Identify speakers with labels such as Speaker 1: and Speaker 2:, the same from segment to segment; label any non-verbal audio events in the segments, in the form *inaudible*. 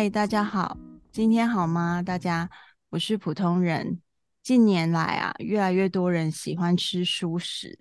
Speaker 1: 嗨，大家好，今天好吗？大家，我是普通人。近年来啊，越来越多人喜欢吃蔬食，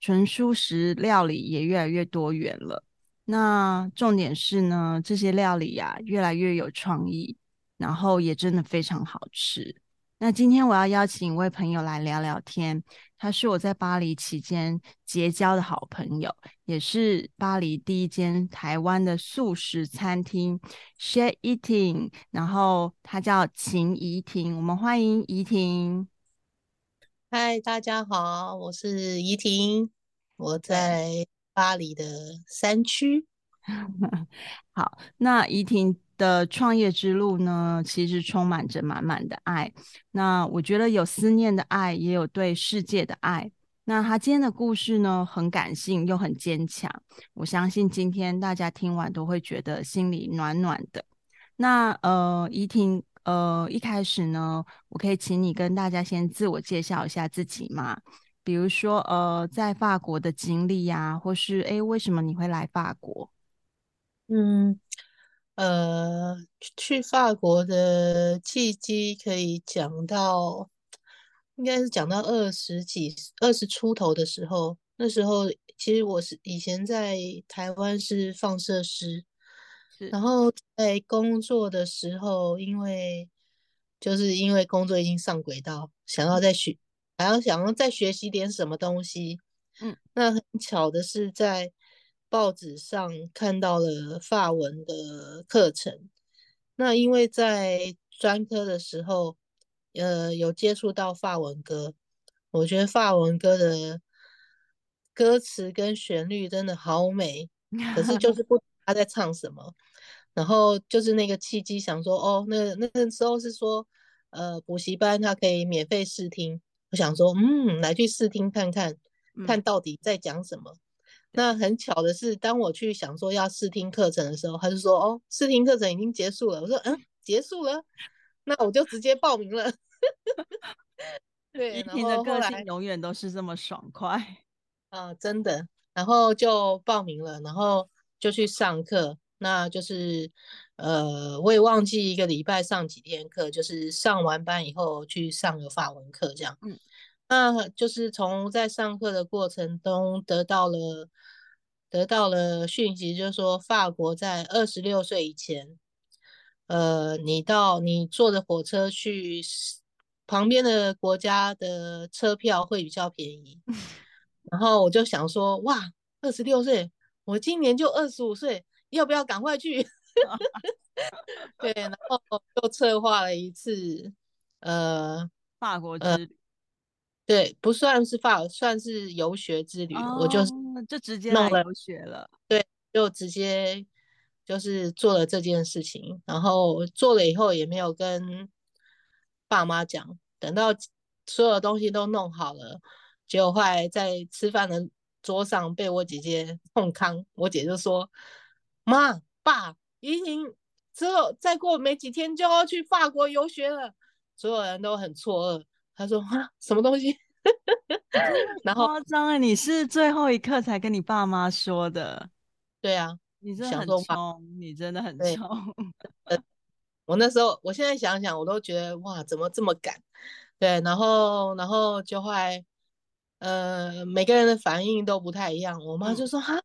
Speaker 1: 纯蔬食料理也越来越多元了。那重点是呢，这些料理啊，越来越有创意，然后也真的非常好吃。那今天我要邀请一位朋友来聊聊天，他是我在巴黎期间结交的好朋友，也是巴黎第一间台湾的素食餐厅 Chez Eating，然后他叫秦怡婷，我们欢迎怡婷。
Speaker 2: 嗨，大家好，我是怡婷，我在巴黎的山区。*laughs*
Speaker 1: 好，那怡婷的创业之路呢，其实充满着满满的爱。那我觉得有思念的爱，也有对世界的爱。那他今天的故事呢，很感性又很坚强。我相信今天大家听完都会觉得心里暖暖的。那呃，怡婷，呃，一开始呢，我可以请你跟大家先自我介绍一下自己吗？比如说呃，在法国的经历呀、或是诶，为什么你会来法国？
Speaker 2: 嗯。呃，去法国的契机可以讲到，应该是讲到二十几、二十出头的时候。那时候其实我是以前在台湾是放射师，然后在工作的时候，因为就是因为工作已经上轨道，想要再学，还要想要再学习点什么东西。嗯，那很巧的是在。报纸上看到了法文的课程，那因为在专科的时候，呃，有接触到法文歌，我觉得法文歌的歌词跟旋律真的好美，*laughs* 可是就是不知道他在唱什么。然后就是那个契机，想说，哦，那那个时候是说，呃，补习班他可以免费试听，我想说，嗯，来去试听看看，看到底在讲什么。那很巧的是，当我去想说要试听课程的时候，他就说：“哦，试听课程已经结束了。”我说：“嗯，结束了，那我就直接报名了。*laughs* ”对，
Speaker 1: 然后的个性永远都是这么爽快 *laughs*
Speaker 2: 啊、呃，真的。然后就报名了，然后就去上课。那就是呃，我也忘记一个礼拜上几天课，就是上完班以后去上个法文课这样。嗯。那就是从在上课的过程中得到了得到了讯息，就是说法国在二十六岁以前，呃，你到你坐着火车去旁边的国家的车票会比较便宜。*laughs* 然后我就想说，哇，二十六岁，我今年就二十五岁，要不要赶快去？*laughs* 对，然后又策划了一次，呃，
Speaker 1: 法国之旅。
Speaker 2: 对，不算是法，算是游学之旅。哦、我就
Speaker 1: 就直接弄了游学了。
Speaker 2: 对，就直接就是做了这件事情，然后做了以后也没有跟爸妈讲，等到所有东西都弄好了，结果后来在吃饭的桌上被我姐姐 *laughs* 痛康，我姐就说：“妈，爸，怡婷之后再过没几天就要去法国游学了。”所有人都很错愕。他说啊，什么东西？*laughs* 然后
Speaker 1: 夸张啊！你是最后一刻才跟你爸妈说的？
Speaker 2: 对啊，
Speaker 1: 你真的很冲，你真的很冲。
Speaker 2: 我那时候，我现在想想，我都觉得哇，怎么这么赶？对，然后，然后就会，呃，每个人的反应都不太一样。我妈就说哈、嗯，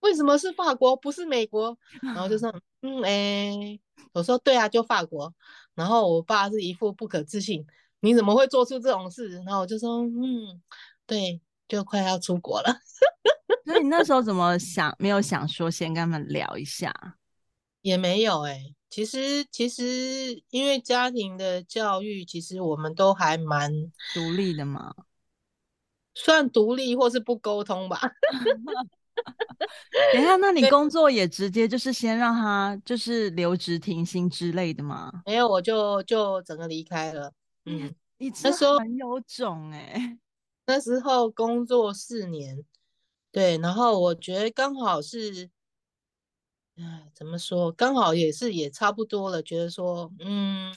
Speaker 2: 为什么是法国，不是美国？然后就说嗯，哎、欸，我说对啊，就法国。然后我爸是一副不可置信。你怎么会做出这种事？然后我就说，嗯，对，就快要出国了。
Speaker 1: 那你那时候怎么想？没有想说先跟他们聊一下？
Speaker 2: 也没有哎、欸。其实，其实因为家庭的教育，其实我们都还蛮
Speaker 1: 独立的嘛。
Speaker 2: 算独立，或是不沟通吧。*laughs*
Speaker 1: 等一下，那你工作也直接就是先让他就是留职停薪之类的吗？
Speaker 2: 没有，我就就整个离开了。嗯，
Speaker 1: 你那时候很有种哎、欸，*laughs*
Speaker 2: 那时候工作四年，对，然后我觉得刚好是，哎，怎么说，刚好也是也差不多了，觉得说，嗯，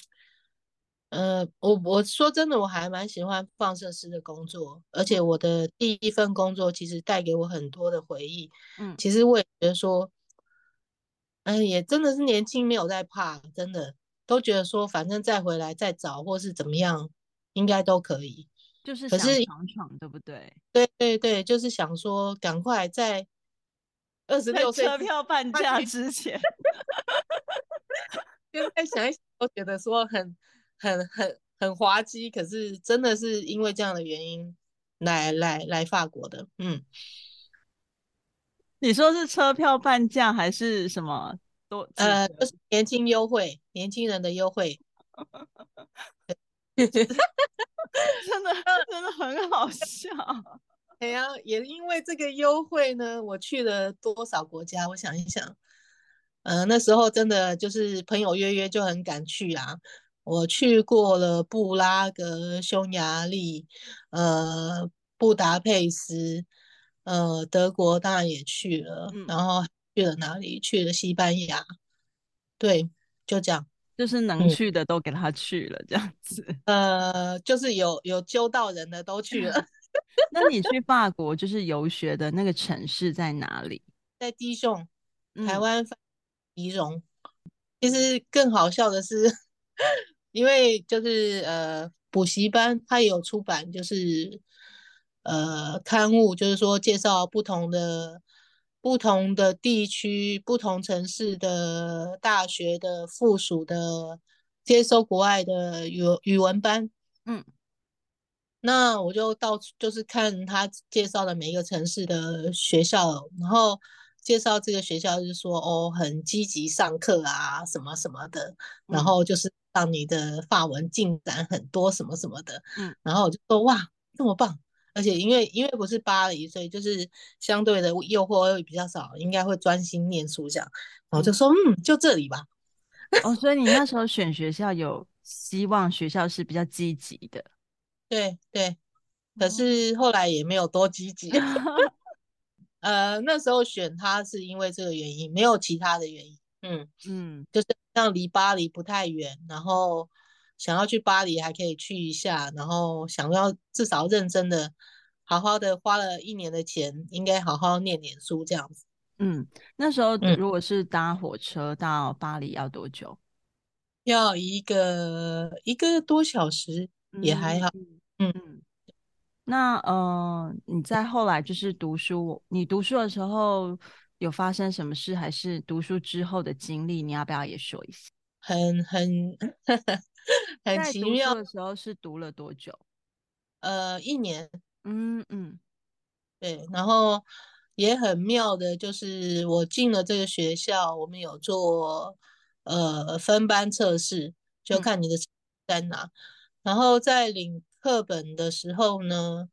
Speaker 2: 呃，我我说真的，我还蛮喜欢放射师的工作，而且我的第一份工作其实带给我很多的回忆，嗯，其实我也觉得说，哎，也真的是年轻，没有在怕，真的都觉得说，反正再回来再找或是怎么样，应该都可以。
Speaker 1: 就是想闯闯，对不对？
Speaker 2: 对对对，就是想说，赶快在二十六岁
Speaker 1: 车票半价之前，
Speaker 2: 现在想一想都觉得说很很很很滑稽，可是真的是因为这样的原因来来来法国的。嗯，
Speaker 1: 你说是车票半价还是什么？多
Speaker 2: 呃，就是年轻优惠，年轻人的优惠。*laughs*
Speaker 1: 真的 *laughs* 真的很好笑，*laughs*
Speaker 2: 哎呀，也因为这个优惠呢，我去了多少国家？我想一想，呃，那时候真的就是朋友约约就很敢去啊。我去过了布拉格、匈牙利，呃，布达佩斯，呃，德国当然也去了，嗯、然后去了哪里？去了西班牙，对，就这样。
Speaker 1: 就是能去的都给他去了，这样子。
Speaker 2: 嗯、*laughs* 呃，就是有有揪到人的都去了。*laughs*
Speaker 1: 那你去法国就是游学的那个城市在哪里？*laughs*
Speaker 2: 在迪松，台湾迪荣。其实更好笑的是，因为就是呃补习班它有出版，就是呃刊物，就是说介绍不同的。不同的地区、不同城市的大学的附属的接收国外的语语文班，嗯，那我就到处就是看他介绍的每一个城市的学校，然后介绍这个学校就是说哦，很积极上课啊，什么什么的，然后就是让你的法文进展很多什么什么的，嗯，然后我就说哇，这么棒。而且因为因为不是巴黎，所以就是相对的诱惑会比较少，应该会专心念书这样。然后就说嗯，就这里吧。*laughs*
Speaker 1: 哦，所以你那时候选学校有希望学校是比较积极的。
Speaker 2: 对对，可是后来也没有多积极。*laughs* 呃，那时候选它是因为这个原因，没有其他的原因。嗯嗯，就是像离巴黎不太远，然后。想要去巴黎还可以去一下，然后想要至少认真的、好好的花了一年的钱，应该好好念点书这样子。
Speaker 1: 嗯，那时候如果是搭火车到巴黎要多久？
Speaker 2: 要一个一个多小时，也还好。嗯嗯。
Speaker 1: 那呃，你在后来就是读书，你读书的时候有发生什么事，还是读书之后的经历？你要不要也说一下？
Speaker 2: 很很。*laughs* 很奇妙
Speaker 1: 的时候是读了多久？
Speaker 2: 呃，一年。
Speaker 1: 嗯嗯，
Speaker 2: 对。然后也很妙的，就是我进了这个学校，我们有做呃分班测试，就看你的在哪。嗯、然后在领课本的时候呢，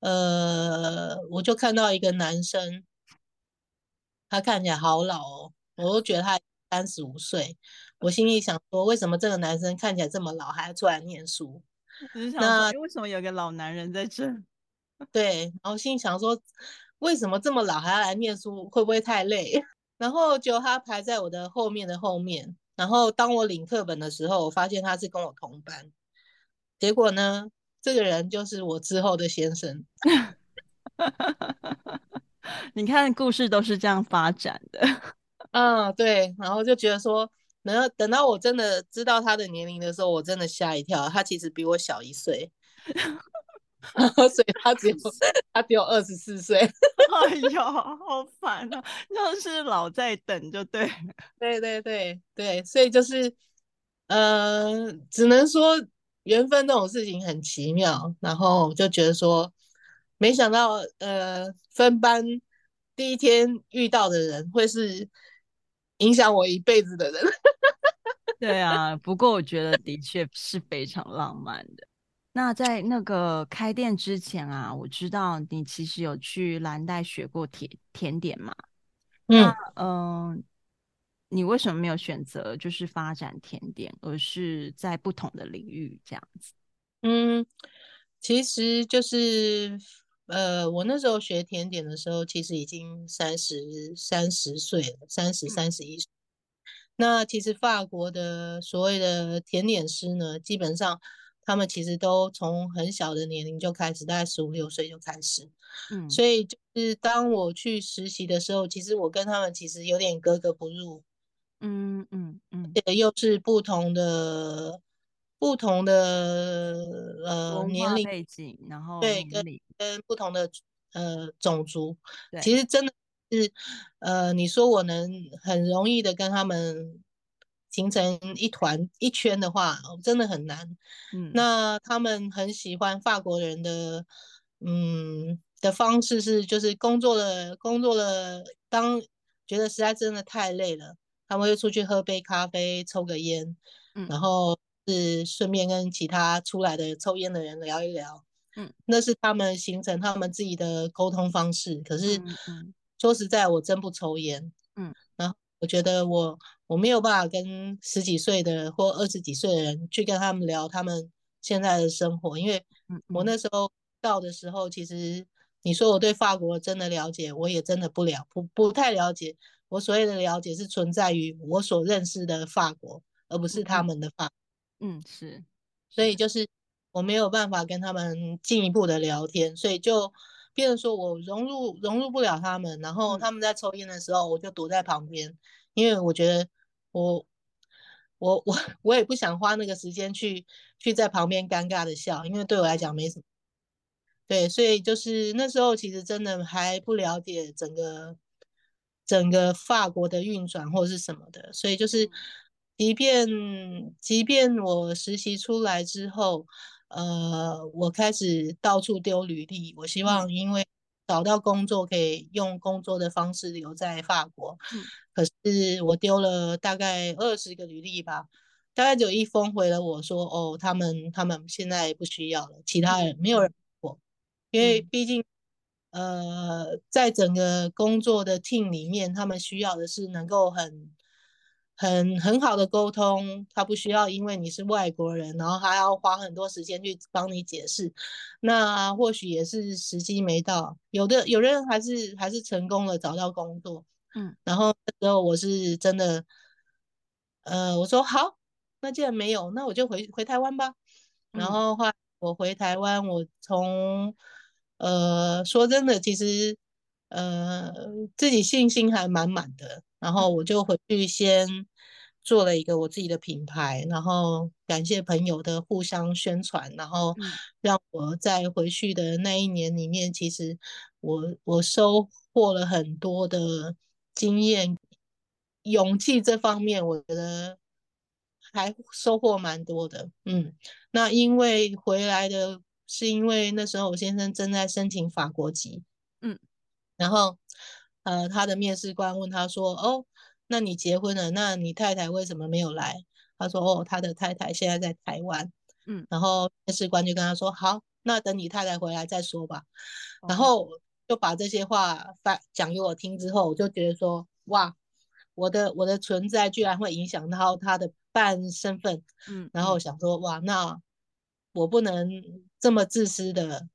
Speaker 2: 呃，我就看到一个男生，他看起来好老哦，我都觉得他三十五岁。我心里想说，为什么这个男生看起来这么老，还要出来念书？
Speaker 1: 只是想说，那为什么有个老男人在这？*laughs*
Speaker 2: 对，然后心里想说，为什么这么老还要来念书？会不会太累？*laughs* 然后就他排在我的后面的后面。然后当我领课本的时候，我发现他是跟我同班。结果呢，这个人就是我之后的先生。*laughs*
Speaker 1: 你看，故事都是这样发展的。
Speaker 2: 嗯，对。然后就觉得说。然后等到我真的知道他的年龄的时候，我真的吓一跳。他其实比我小一岁，*laughs* 所以他只有 *laughs* 他只有二十四岁。*laughs*
Speaker 1: 哎呦，好烦啊！就是老在等，就对。
Speaker 2: 对对对对，所以就是呃，只能说缘分这种事情很奇妙。然后就觉得说，没想到呃，分班第一天遇到的人会是。影响我一辈子的人，*laughs*
Speaker 1: 对啊。不过我觉得的确是非常浪漫的。那在那个开店之前啊，我知道你其实有去蓝带学过甜甜点嘛？嗯嗯、呃，你为什么没有选择就是发展甜点，而是在不同的领域这样子？
Speaker 2: 嗯，其实就是。呃，我那时候学甜点的时候，其实已经三十三十岁了，三十三十一岁。那其实法国的所谓的甜点师呢，基本上他们其实都从很小的年龄就开始，大概十五六岁就开始。嗯，所以就是当我去实习的时候，其实我跟他们其实有点格格不入。
Speaker 1: 嗯嗯嗯，
Speaker 2: 又是不同的不同的呃年龄
Speaker 1: 背景，然后
Speaker 2: 对跟跟不同的呃种族，其实真的是呃你说我能很容易的跟他们形成一团一圈的话，真的很难。嗯，那他们很喜欢法国人的嗯的方式是，就是工作了工作了，当觉得实在真的太累了。他们会出去喝杯咖啡，抽个烟，嗯，然后是顺便跟其他出来的抽烟的人聊一聊，嗯，那是他们形成他们自己的沟通方式。可是，说实在，我真不抽烟，嗯，然后我觉得我我没有办法跟十几岁的或二十几岁的人去跟他们聊他们现在的生活，因为我那时候到的时候，其实你说我对法国真的了解，我也真的不了不不太了解。我所谓的了解是存在于我所认识的法国，而不是他们的法国。
Speaker 1: 嗯，是，
Speaker 2: 所以就是我没有办法跟他们进一步的聊天，所以就变成说我融入融入不了他们。然后他们在抽烟的时候，我就躲在旁边，嗯、因为我觉得我我我 *laughs* 我也不想花那个时间去去在旁边尴尬的笑，因为对我来讲没什么。对，所以就是那时候其实真的还不了解整个。整个法国的运转或者是什么的，所以就是，即便即便我实习出来之后，呃，我开始到处丢履历，我希望因为找到工作可以用工作的方式留在法国。嗯，可是我丢了大概二十个履历吧，大概只有一封回了我说，哦，他们他们现在不需要了，其他人没有人过，因为毕竟。呃，在整个工作的 team 里面，他们需要的是能够很、很、很好的沟通。他不需要因为你是外国人，然后还要花很多时间去帮你解释。那或许也是时机没到。有的有的人还是还是成功了，找到工作。嗯，然后那时候我是真的，呃，我说好，那既然没有，那我就回回台湾吧。然后后来我回台湾，我从。呃，说真的，其实呃自己信心还满满的，然后我就回去先做了一个我自己的品牌，然后感谢朋友的互相宣传，然后让我在回去的那一年里面，其实我我收获了很多的经验、勇气这方面，我觉得还收获蛮多的。嗯，那因为回来的。是因为那时候我先生正在申请法国籍，嗯，然后呃，他的面试官问他说：“哦，那你结婚了，那你太太为什么没有来？”他说：“哦，他的太太现在在台湾。”嗯，然后面试官就跟他说：“好，那等你太太回来再说吧。”然后就把这些话发讲给我听之后，我就觉得说：“哇，我的我的存在居然会影响到他的半身份。”嗯，然后我想说：“哇，那。”我不能这么自私的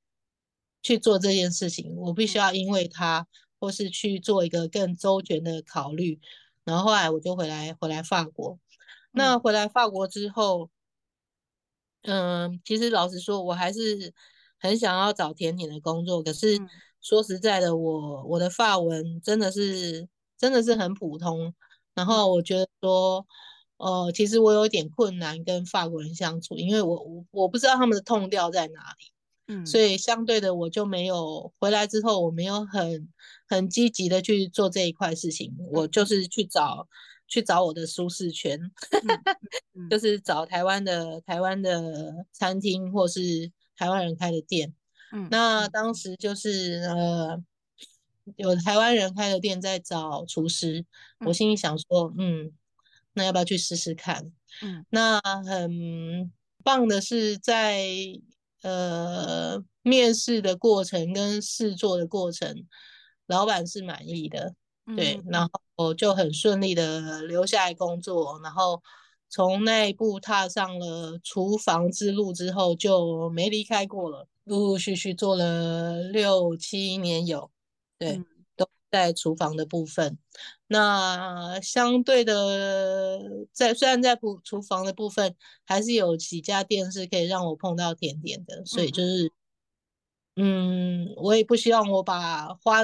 Speaker 2: 去做这件事情，我必须要因为他，或是去做一个更周全的考虑。然后后来我就回来，回来法国。那回来法国之后，嗯，其实老实说，我还是很想要找甜点的工作。可是说实在的，我我的法文真的是真的是很普通。然后我觉得说。哦、呃，其实我有点困难跟法国人相处，因为我我我不知道他们的 tone 调在哪里，嗯，所以相对的我就没有回来之后，我没有很很积极的去做这一块事情，嗯、我就是去找去找我的舒适圈，嗯、就。是找台湾的台湾的餐厅或是台湾人开的店，嗯，那当时就是呃有台湾人开的店在找厨师，我心里想说，嗯。那要不要去试试看？嗯，那很棒的是在呃面试的过程跟试做的过程，老板是满意的，嗯、对，然后就很顺利的留下来工作，然后从那一步踏上了厨房之路之后就没离开过了，陆陆续续做了六七年有，对。嗯在厨房的部分，那相对的，在虽然在厨厨房的部分，还是有几家店是可以让我碰到甜点的，所以就是，嗯，我也不希望我把花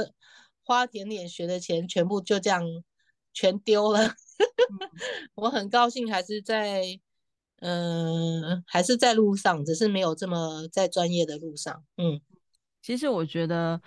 Speaker 2: 花甜点学的钱全部就这样全丢了。*laughs* 我很高兴，还是在嗯、呃，还是在路上，只是没有这么在专业的路上。嗯，
Speaker 1: 其实我觉得，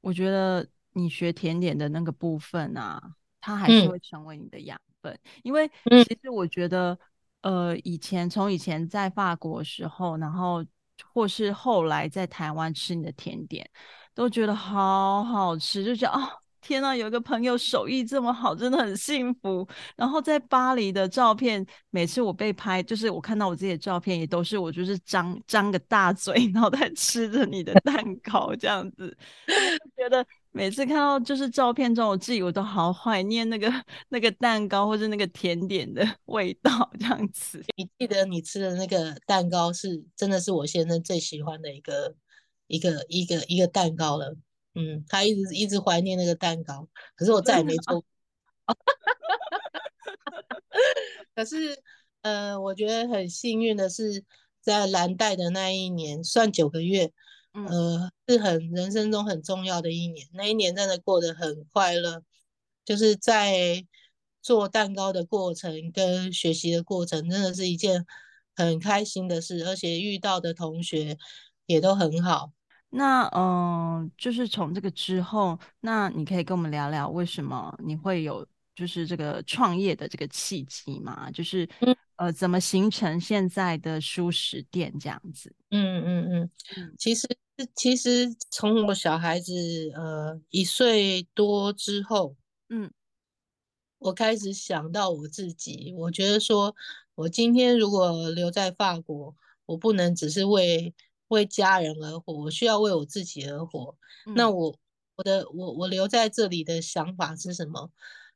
Speaker 1: 我觉得你学甜点的那个部分啊，它还是会成为你的养分，嗯、因为其实我觉得，呃，以前从以前在法国的时候，然后或是后来在台湾吃你的甜点，都觉得好好吃，就觉得啊。哦天呐，有一个朋友手艺这么好，真的很幸福。然后在巴黎的照片，每次我被拍，就是我看到我自己的照片，也都是我就是张张个大嘴，然后在吃着你的蛋糕这样子。*laughs* 我觉得每次看到就是照片中我自己，我都好怀念那个那个蛋糕或者那个甜点的 *laughs* 味道这样子。
Speaker 2: 你记得你吃的那个蛋糕是真的是我先生最喜欢的一个一个一个一个蛋糕了。嗯，他一直一直怀念那个蛋糕，可是我再也没做。*laughs* 可是，呃，我觉得很幸运的是，在蓝带的那一年，算九个月，呃，是很人生中很重要的一年。那一年真的过得很快乐，就是在做蛋糕的过程跟学习的过程，真的是一件很开心的事，而且遇到的同学也都很好。
Speaker 1: 那嗯、呃，就是从这个之后，那你可以跟我们聊聊为什么你会有就是这个创业的这个契机吗？就是呃，怎么形成现在的舒适店这样子？
Speaker 2: 嗯嗯嗯，其实其实从我小孩子呃一岁多之后，嗯，我开始想到我自己，我觉得说我今天如果留在法国，我不能只是为为家人而活，我需要为我自己而活。嗯、那我我的我我留在这里的想法是什么？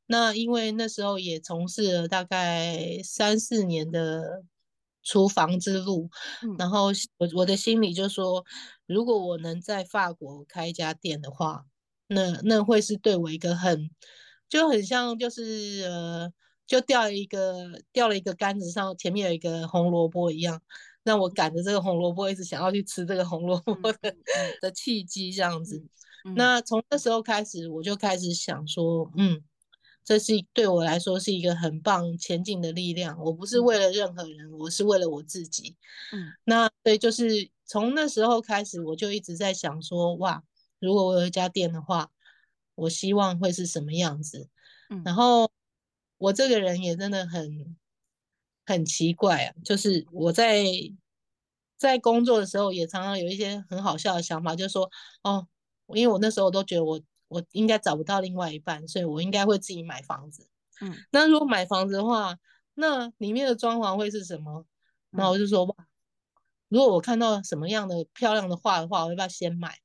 Speaker 2: 那因为那时候也从事了大概三四年的厨房之路，嗯、然后我我的心里就说，如果我能在法国开一家店的话，那那会是对我一个很就很像就是呃，就掉了一个掉了一个杆子上前面有一个红萝卜一样。让我赶着这个红萝卜，一直想要去吃这个红萝卜的的契机，这样子。那从那时候开始，我就开始想说，嗯，这是对我来说是一个很棒前进的力量。我不是为了任何人，我是为了我自己。嗯，那所以就是从那时候开始，我就一直在想说，哇，如果我有一家店的话，我希望会是什么样子。嗯，然后我这个人也真的很。很奇怪啊，就是我在在工作的时候，也常常有一些很好笑的想法，就是说，哦，因为我那时候我都觉得我我应该找不到另外一半，所以我应该会自己买房子。嗯，那如果买房子的话，那里面的装潢会是什么？那我就说，哇，如果我看到什么样的漂亮的画的话，我要不要先买？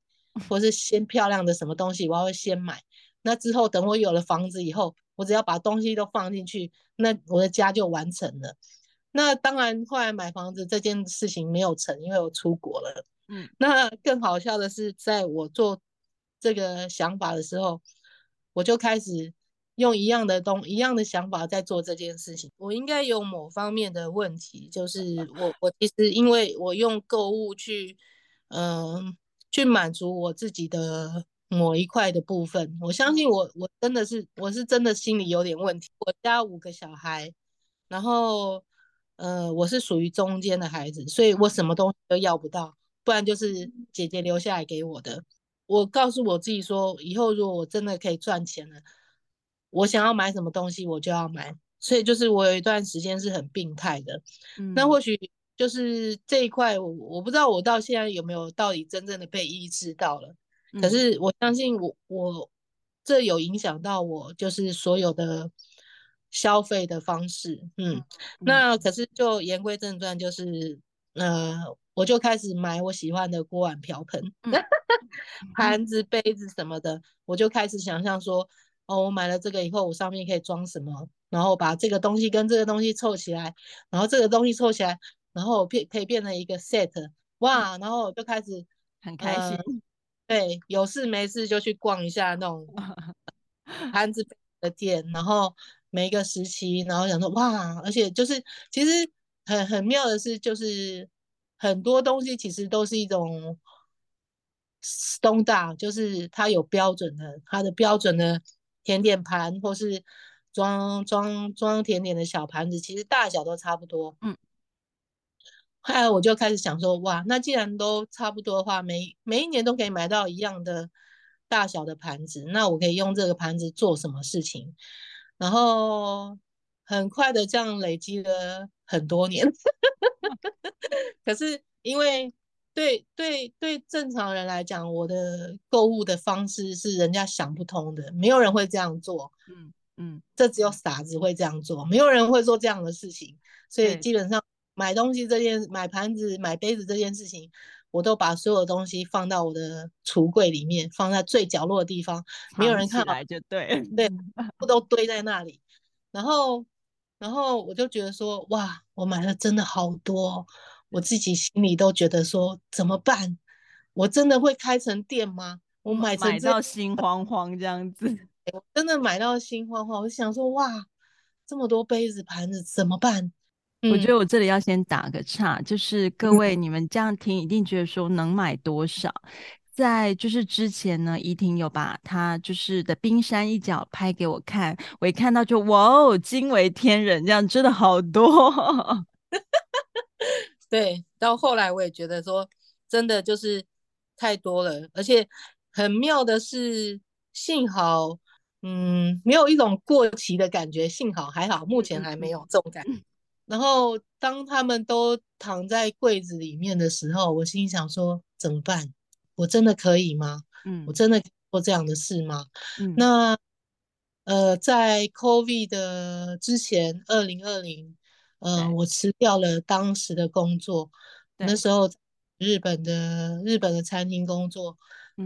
Speaker 2: 或是先漂亮的什么东西，我要会先买。那之后等我有了房子以后，我只要把东西都放进去，那我的家就完成了。那当然，后来买房子这件事情没有成，因为我出国了。嗯，那更好笑的是，在我做这个想法的时候，我就开始用一样的东一样的想法在做这件事情。我应该有某方面的问题，就是我我其实因为我用购物去，嗯、去满足我自己的某一块的部分。我相信我我真的是我是真的心里有点问题。我家五个小孩，然后。呃，我是属于中间的孩子，所以我什么东西都要不到，不然就是姐姐留下来给我的。我告诉我自己说，以后如果我真的可以赚钱了，我想要买什么东西我就要买。所以就是我有一段时间是很病态的。嗯，那或许就是这一块，我我不知道我到现在有没有到底真正的被医治到了。可是我相信我我这有影响到我，就是所有的。消费的方式，嗯，嗯，那可是就言归正传，就是，呃，我就开始买我喜欢的锅碗瓢盆，嗯、*laughs* 盘子、杯子什么的，我就开始想象说，哦，我买了这个以后，我上面可以装什么，然后把这个东西跟这个东西凑起来，然后这个东西凑起来，然后变可以变成一个 set，哇，然后我就开始 *laughs*
Speaker 1: 很开心，呃、
Speaker 2: 对，有事没事就去逛一下那种 *laughs* 盘子的店，然后。每一个时期，然后想说哇，而且就是其实很很妙的是，就是很多东西其实都是一种 standard，就是它有标准的，它的标准的甜点盘或是装装装甜点的小盘子，其实大小都差不多。
Speaker 1: 嗯，
Speaker 2: 后来我就开始想说，哇，那既然都差不多的话，每每一年都可以买到一样的大小的盘子，那我可以用这个盘子做什么事情？然后很快的这样累积了很多年。*laughs* 可是因为对对对正常人来讲，我的购物的方式是人家想不通的，没有人会这样做。
Speaker 1: 嗯嗯，
Speaker 2: 这只有傻子会这样做，没有人会做这样的事情。所以基本上买东西这件、买盘子、买杯子这件事情，我都把所有东西放到我的橱柜里面，放在最角落的地方，没有人看到，
Speaker 1: 来就对
Speaker 2: 对，不都堆在那里。然后，然后我就觉得说，哇，我买了真的好多。我自己心里都觉得说怎么办？我真的会开成店吗？我买成
Speaker 1: 买到心慌慌这样子，
Speaker 2: 我真的买到心慌慌。我想说哇，这么多杯子盘子怎么办？
Speaker 1: 我觉得我这里要先打个岔，就是各位你们这样听一定觉得说能买多少？在就是之前呢，怡婷有把她就是的冰山一角拍给我看，我一看到就哇哦，惊为天人，这样真的好多。*laughs*
Speaker 2: 对，到后来我也觉得说，真的就是太多了，而且很妙的是，幸好，嗯，没有一种过期的感觉，幸好还好，目前还没有这种感觉。*laughs* 然后当他们都躺在柜子里面的时候，我心想说，怎么办？我真的可以吗？嗯，我真的做这样的事吗？嗯，那呃，在 COVID 的之前，二零二零。嗯、呃，我辞掉了当时的工作，那时候日本的日本的餐厅工作，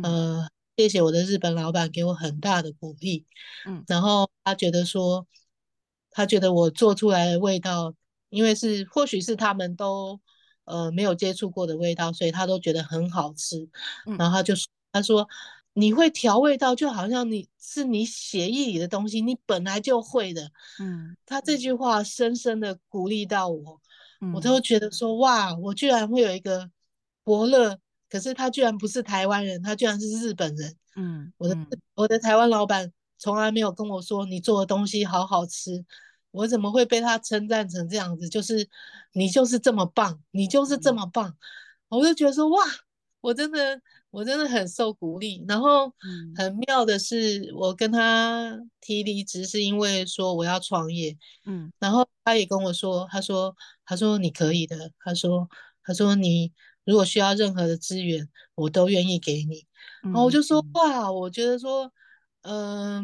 Speaker 2: 呃，谢谢我的日本老板给我很大的鼓励，嗯，然后他觉得说，他觉得我做出来的味道，因为是或许是他们都呃没有接触过的味道，所以他都觉得很好吃，然后他就说，他说。你会调味道，就好像你是你血液里的东西，你本来就会的。嗯，他这句话深深的鼓励到我，嗯、我都觉得说哇，我居然会有一个伯乐，可是他居然不是台湾人，他居然是日本人。嗯，我的我的台湾老板从来没有跟我说你做的东西好好吃，我怎么会被他称赞成这样子？就是你就是这么棒，你就是这么棒，嗯、我就觉得说哇，我真的。我真的很受鼓励，然后很妙的是，我跟他提离职是因为说我要创业，嗯，然后他也跟我说，他说，他说你可以的，他说，他说你如果需要任何的资源，我都愿意给你，然后我就说哇，我觉得说，嗯、呃，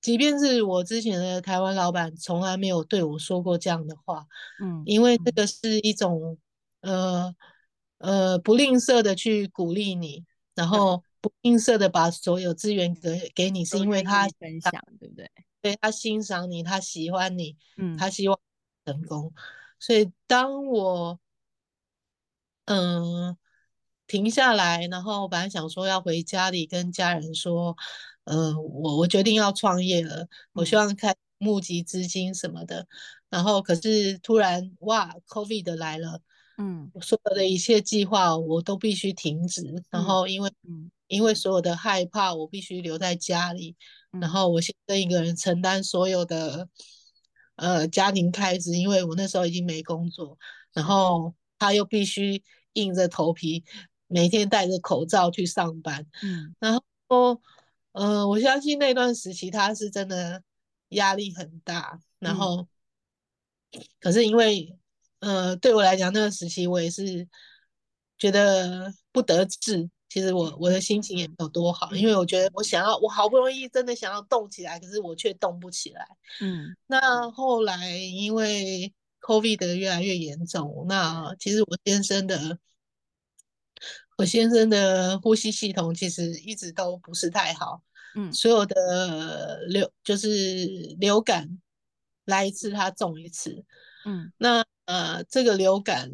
Speaker 2: 即便是我之前的台湾老板从来没有对我说过这样的话，嗯，因为这个是一种，呃呃，不吝啬的去鼓励你。然后不吝啬的把所有资源给给你，是因为他
Speaker 1: 分享，对不对？
Speaker 2: 对，他欣赏你，他喜欢你，嗯，他希望成功。所以当我嗯停下来，然后本来想说要回家里跟家人说，呃，我我决定要创业了，我希望开募集资金什么的。然后可是突然哇，COVID 的来了。嗯，我所有的一切计划我都必须停止，嗯、然后因为、嗯、因为所有的害怕，我必须留在家里，嗯、然后我先生一个人承担所有的呃家庭开支，因为我那时候已经没工作，然后他又必须硬着头皮每天戴着口罩去上班，嗯，然后呃我相信那段时期他是真的压力很大，然后、嗯、可是因为。呃，对我来讲，那个时期我也是觉得不得志。其实我我的心情也没有多好，因为我觉得我想要，我好不容易真的想要动起来，可是我却动不起来。嗯，那后来因为 COVID 的越来越严重，那其实我先生的我先生的呼吸系统其实一直都不是太好。嗯，所有的流就是流感来一次，他中一次。嗯，那。呃，这个流感，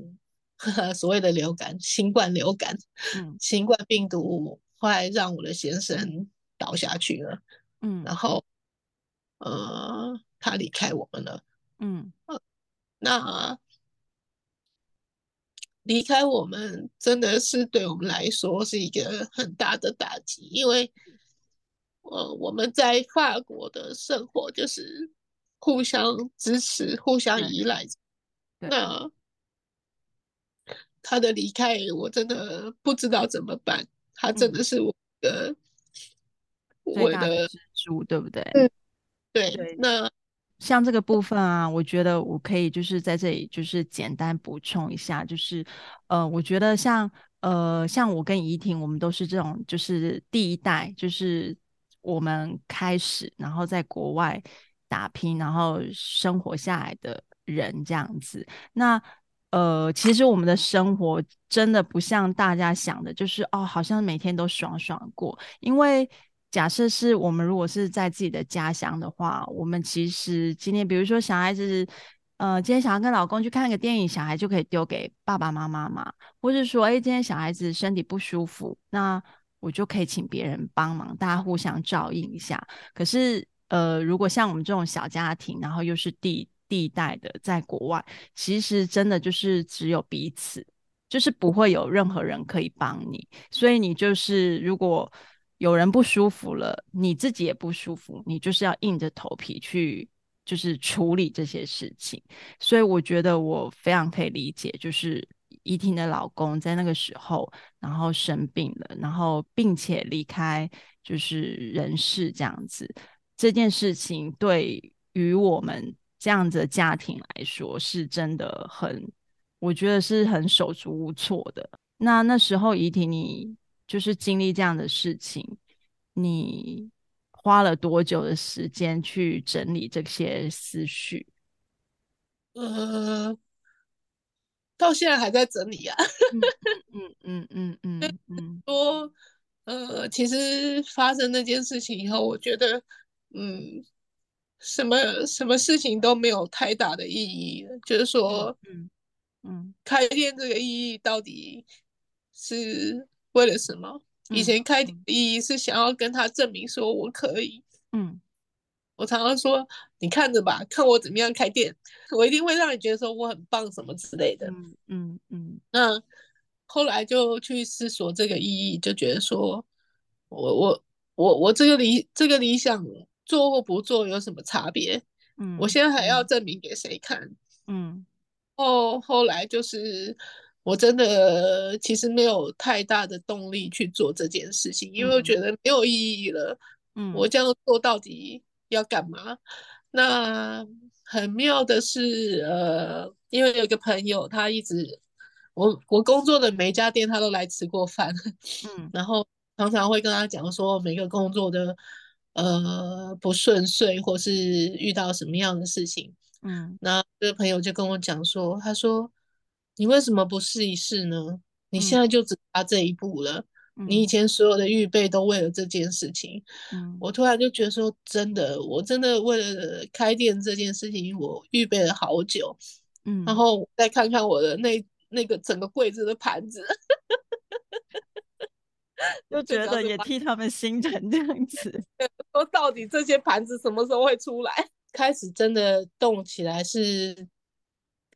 Speaker 2: 呵呵，所谓的流感，新冠流感，嗯，新冠病毒后来让我的先生倒下去了，嗯，然后，呃，他离开我们了，嗯，呃，那离开我们真的是对我们来说是一个很大的打击，因为，呃，我们在法国的生活就是互相支持、互相依赖。那他的离开，我真的不知道怎么办。他真的是我的，
Speaker 1: 嗯、
Speaker 2: 我的
Speaker 1: 支柱，对不对？
Speaker 2: 对，对，那
Speaker 1: 像这个部分啊，我觉得我可以就是在这里就是简单补充一下，就是呃，我觉得像呃，像我跟怡婷，我们都是这种就是第一代，就是我们开始然后在国外打拼，然后生活下来的人这样子。那呃，其实我们的生活真的不像大家想的，就是哦，好像每天都爽爽过，因为。假设是我们如果是在自己的家乡的话，我们其实今天，比如说小孩子，呃，今天想要跟老公去看个电影，小孩就可以丢给爸爸妈妈嘛，或是说，哎，今天小孩子身体不舒服，那我就可以请别人帮忙，大家互相照应一下。可是，呃，如果像我们这种小家庭，然后又是第第一代的在国外，其实真的就是只有彼此，就是不会有任何人可以帮你，所以你就是如果。有人不舒服了，你自己也不舒服，你就是要硬着头皮去，就是处理这些事情。所以我觉得我非常可以理解，就是怡婷的老公在那个时候，然后生病了，然后并且离开就是人世这样子。这件事情对于我们这样子的家庭来说，是真的很，我觉得是很手足无措的。那那时候怡婷你。就是经历这样的事情，你花了多久的时间去整理这些思绪？
Speaker 2: 呃，到现在还在整理啊。*laughs*
Speaker 1: 嗯嗯嗯嗯嗯嗯。
Speaker 2: 说，呃，其实发生那件事情以后，我觉得，嗯，什么什么事情都没有太大的意义了。就是说，嗯嗯，开店这个意义到底是？为了什么？以前开店的意义是想要跟他证明说我可以。嗯，我常常说，你看着吧，看我怎么样开店，我一定会让你觉得说我很棒什么之类的。嗯嗯嗯。那后来就去思索这个意义，就觉得说我我我我这个理这个理想做或不做有什么差别？嗯，我现在还要证明给谁看？嗯，后后来就是。我真的其实没有太大的动力去做这件事情，因为我觉得没有意义了。嗯，我这样做到底要干嘛？那很妙的是，呃，因为有一个朋友，他一直我我工作的每一家店，他都来吃过饭。嗯，*laughs* 然后常常会跟他讲说，每个工作的呃不顺遂，或是遇到什么样的事情。嗯，那这个朋友就跟我讲说，他说。你为什么不试一试呢？你现在就只差这一步了。嗯。你以前所有的预备都为了这件事情。嗯。我突然就觉得说，真的，我真的为了开店这件事情，我预备了好久。嗯。然后再看看我的那那个整个柜子的盘子，*laughs*
Speaker 1: 就觉得也替他们心疼这样子。*laughs*
Speaker 2: 说到底这些盘子什么时候会出来？*laughs* 开始真的动起来是。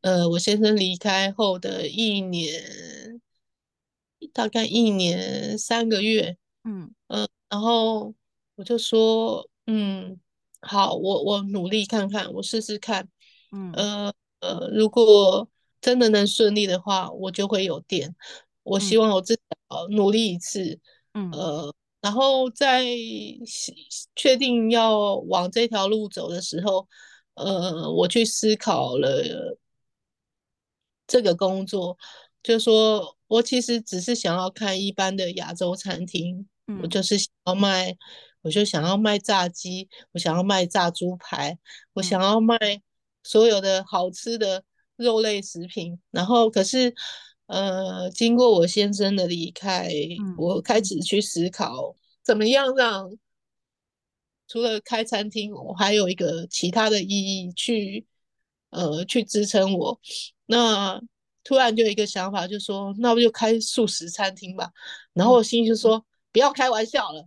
Speaker 2: 呃，我先生离开后的一年，大概一年三个月，嗯嗯、呃，然后我就说，嗯，好，我我努力看看，我试试看，嗯呃呃，如果真的能顺利的话，我就会有店。我希望我至少努力一次，嗯呃，然后在确定要往这条路走的时候，呃，我去思考了。这个工作，就是说我其实只是想要开一般的亚洲餐厅，嗯，我就是想要卖，我就想要卖炸鸡，我想要卖炸猪排，我想要卖所有的好吃的肉类食品。然后，可是，呃，经过我先生的离开，我开始去思考，怎么样让除了开餐厅，我还有一个其他的意义去，呃，去支撑我。那突然就有一个想法，就说那不就开素食餐厅吧。然后我心里就说，不要开玩笑了，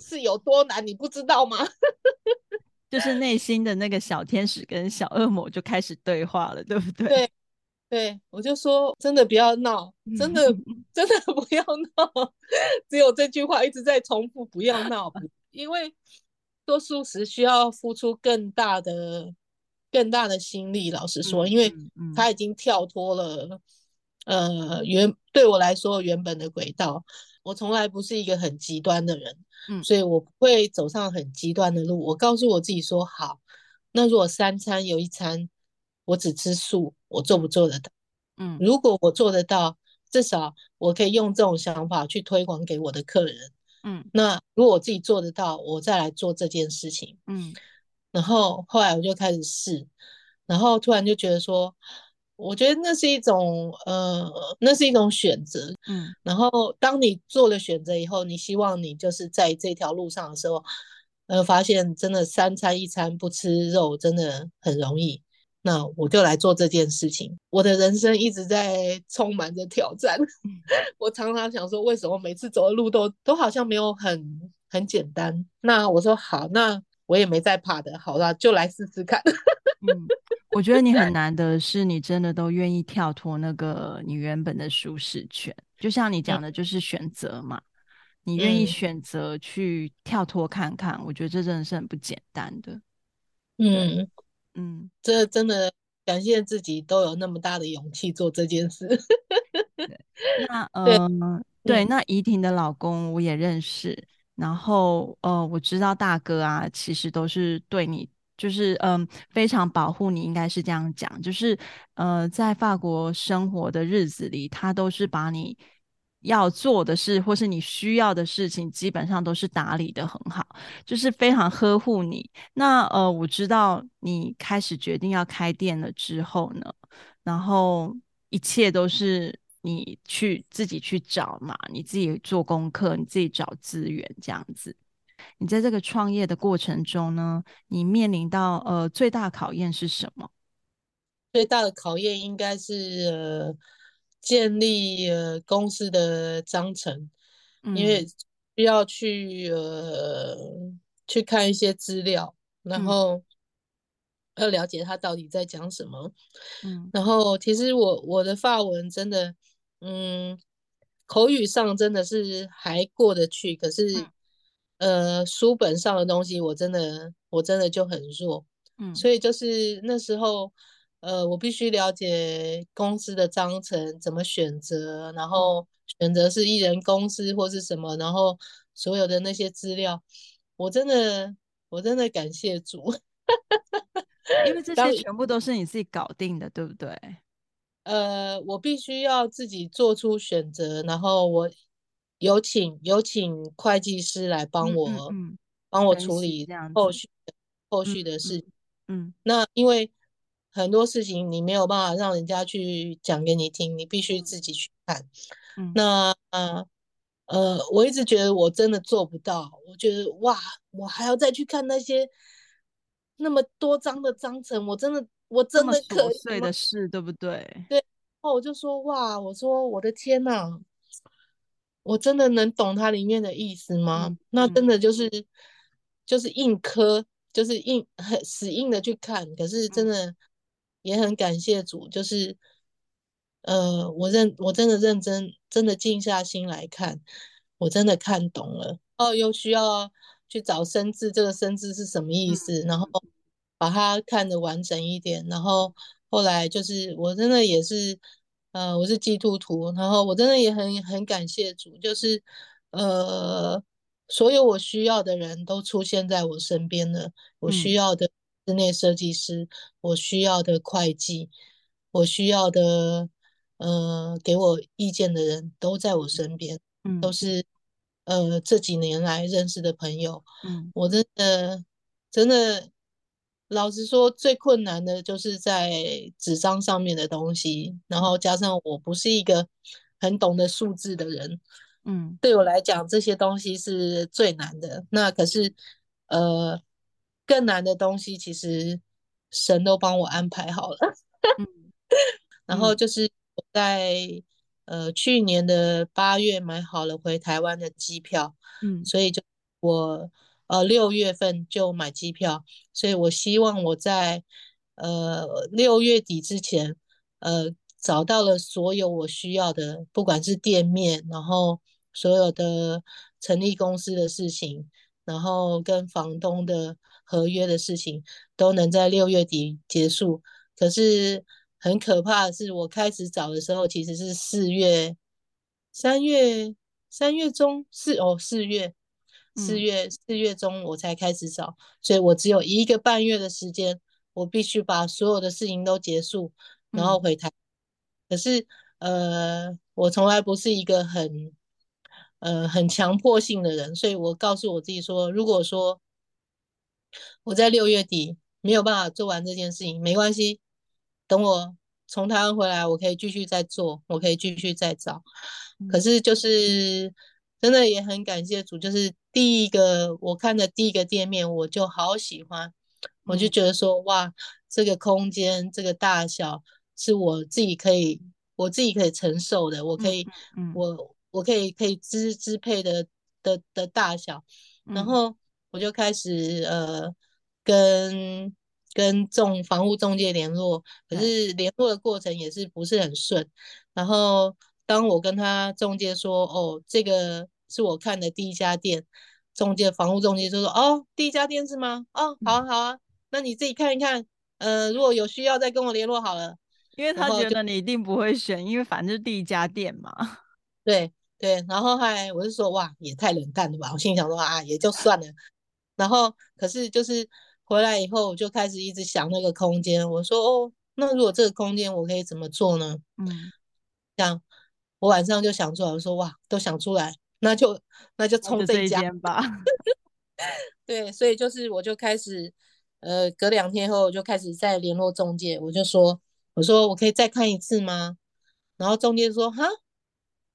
Speaker 2: 是有多难你不知道吗？*laughs*
Speaker 1: 就是内心的那个小天使跟小恶魔就开始对话了，对不对？*laughs*
Speaker 2: 对，对我就说真的不要闹，真的 *laughs* 真的不要闹，只有这句话一直在重复，不要闹，因为做素食需要付出更大的更大的心力。老实说，
Speaker 1: 嗯、
Speaker 2: 因为他已经跳脱了，呃，原对我来说原本的轨道。我从来不是一个很极端的人，嗯，所以我不会走上很极端的路。我告诉我自己说，好，那如果三餐有一餐我只吃素，我做不做得到？嗯，如果我做得到，至少我可以用这种想法去推广给我的客人。嗯，那如果我自己做得到，我再来做这件事情。嗯，然后后来我就开始试，然后突然就觉得说。我觉得那是一种，呃，那是一种选择，嗯。然后当你做了选择以后，你希望你就是在这条路上的时候，呃，发现真的三餐一餐不吃肉真的很容易。那我就来做这件事情。我的人生一直在充满着挑战。*laughs* 我常常想说，为什么每次走的路都都好像没有很很简单？那我说好，那我也没在怕的，好了，就来试试看。*laughs*
Speaker 1: 嗯。我觉得你很难的，是你真的都愿意跳脱那个你原本的舒适圈，就像你讲的，就是选择嘛。你愿意选择去跳脱看看，嗯，我觉得这真的是很不简单的。
Speaker 2: 嗯嗯，这真的感谢自己都有那么大的勇气做这件事。
Speaker 1: 那嗯，*laughs* 呃，对，那怡婷的老公我也认识，然后呃，我知道大哥啊，其实都是对你。就是嗯，非常保护你，应该是这样讲。就是呃，在法国生活的日子里，他都是把你要做的事或是你需要的事情，基本上都是打理的很好，就是非常呵护你。那呃，我知道你开始决定要开店了之后呢，然后一切都是你去自己去找嘛，你自己做功课，你自己找资源这样子。你在这个创业的过程中呢，你面临到呃最大的考验是什么？
Speaker 2: 最大的考验应该是呃建立呃公司的章程，嗯，因为需要去呃去看一些资料，然后要了解他到底在讲什么。嗯，然后其实我我的发文真的嗯口语上真的是还过得去，可是。嗯呃，书本上的东西我真的我真的就很弱，嗯，所以就是那时候，呃，我必须了解公司的章程怎么选择，然后选择是艺人公司或是什么，然后所有的那些资料，我真的我真的感谢主，*laughs*
Speaker 1: 因为这些全部都是你自己搞定的，对不对？
Speaker 2: 呃，我必须要自己做出选择，然后我。有请有请会计师来帮我，嗯嗯嗯、帮我处理后续后续的事。嗯，嗯，那因为很多事情你没有办法让人家去讲给你听，你必须自己去看。嗯，那呃呃，我一直觉得我真的做不到。我觉得哇，我还要再去看那些那么多章的章程，我真的我真的可
Speaker 1: 琐碎的事，对不对？
Speaker 2: 对。然后我就说哇，我说我的天呐。我真的能懂它里面的意思吗？嗯、那真的就是、嗯、就是硬磕，就是硬很死硬的去看。可是真的也很感谢主，就是呃，我认我真的认真，真的静下心来看，我真的看懂了。哦，又需要去找生字，这个生字是什么意思？嗯、然后把它看得完整一点。然后后来就是我真的也是。呃，我是基督徒，然后我真的也很很感谢主，就是呃，所有我需要的人都出现在我身边了。我需要的室内设计师，我需要的会计，我需要的呃给我意见的人都在我身边，嗯，都是呃这几年来认识的朋友，嗯，我真的真的。老实说，最困难的就是在纸张上面的东西，然后加上我不是一个很懂得数字的人，嗯，对我来讲这些东西是最难的。那可是，呃，更难的东西其实神都帮我安排好了。嗯、然后就是我在呃去年的八月买好了回台湾的机票，嗯，所以就我。呃，六月份就买机票，所以我希望我在呃六月底之前，呃找到了所有我需要的，不管是店面，然后所有的成立公司的事情，然后跟房东的合约的事情都能在六月底结束。可是很可怕的是，我开始找的时候其实是四月、三月、三月中四哦，四月、四月、四月中我才开始找，所以我只有一个半月的时间，我必须把所有的事情都结束，然后回台。嗯、可是呃，我从来不是一个很。呃，很强迫性的人，所以我告诉我自己说，如果说我在六月底没有办法做完这件事情，没关系，等我从台湾回来，我可以继续再做，我可以继续再找。可是就是真的也很感谢主，就是第一个我看的第一个店面，我就好喜欢，我就觉得说，哇，这个空间这个大小是我自己可以，我自己可以承受的，我可以，我。我可以可以支支配的的的大小，然后我就开始呃跟跟中房屋中介联络，可是联络的过程也是不是很顺。然后当我跟他中介说，哦，这个是我看的第一家店，中介房屋中介就说，哦，第一家店是吗？哦，好啊好啊，那你自己看一看，呃，如果有需要再跟我联络好了，
Speaker 1: 因为他觉得你一定不会选，因为反正是第一家店嘛。*laughs*
Speaker 2: 对。对，然后还我就说哇，也太冷淡了吧！我心里想说啊，也就算了。然后可是就是回来以后，我就开始一直想那个空间。我说哦，那如果这个空间我可以怎么做呢？嗯，这样我晚上就想出来，我说哇，都想出来，那就那就冲这一
Speaker 1: 间吧。*laughs*
Speaker 2: 对，所以就是我就开始呃，隔两天后我就开始再联络中介，我就说我说我可以再看一次吗？然后中介说哈。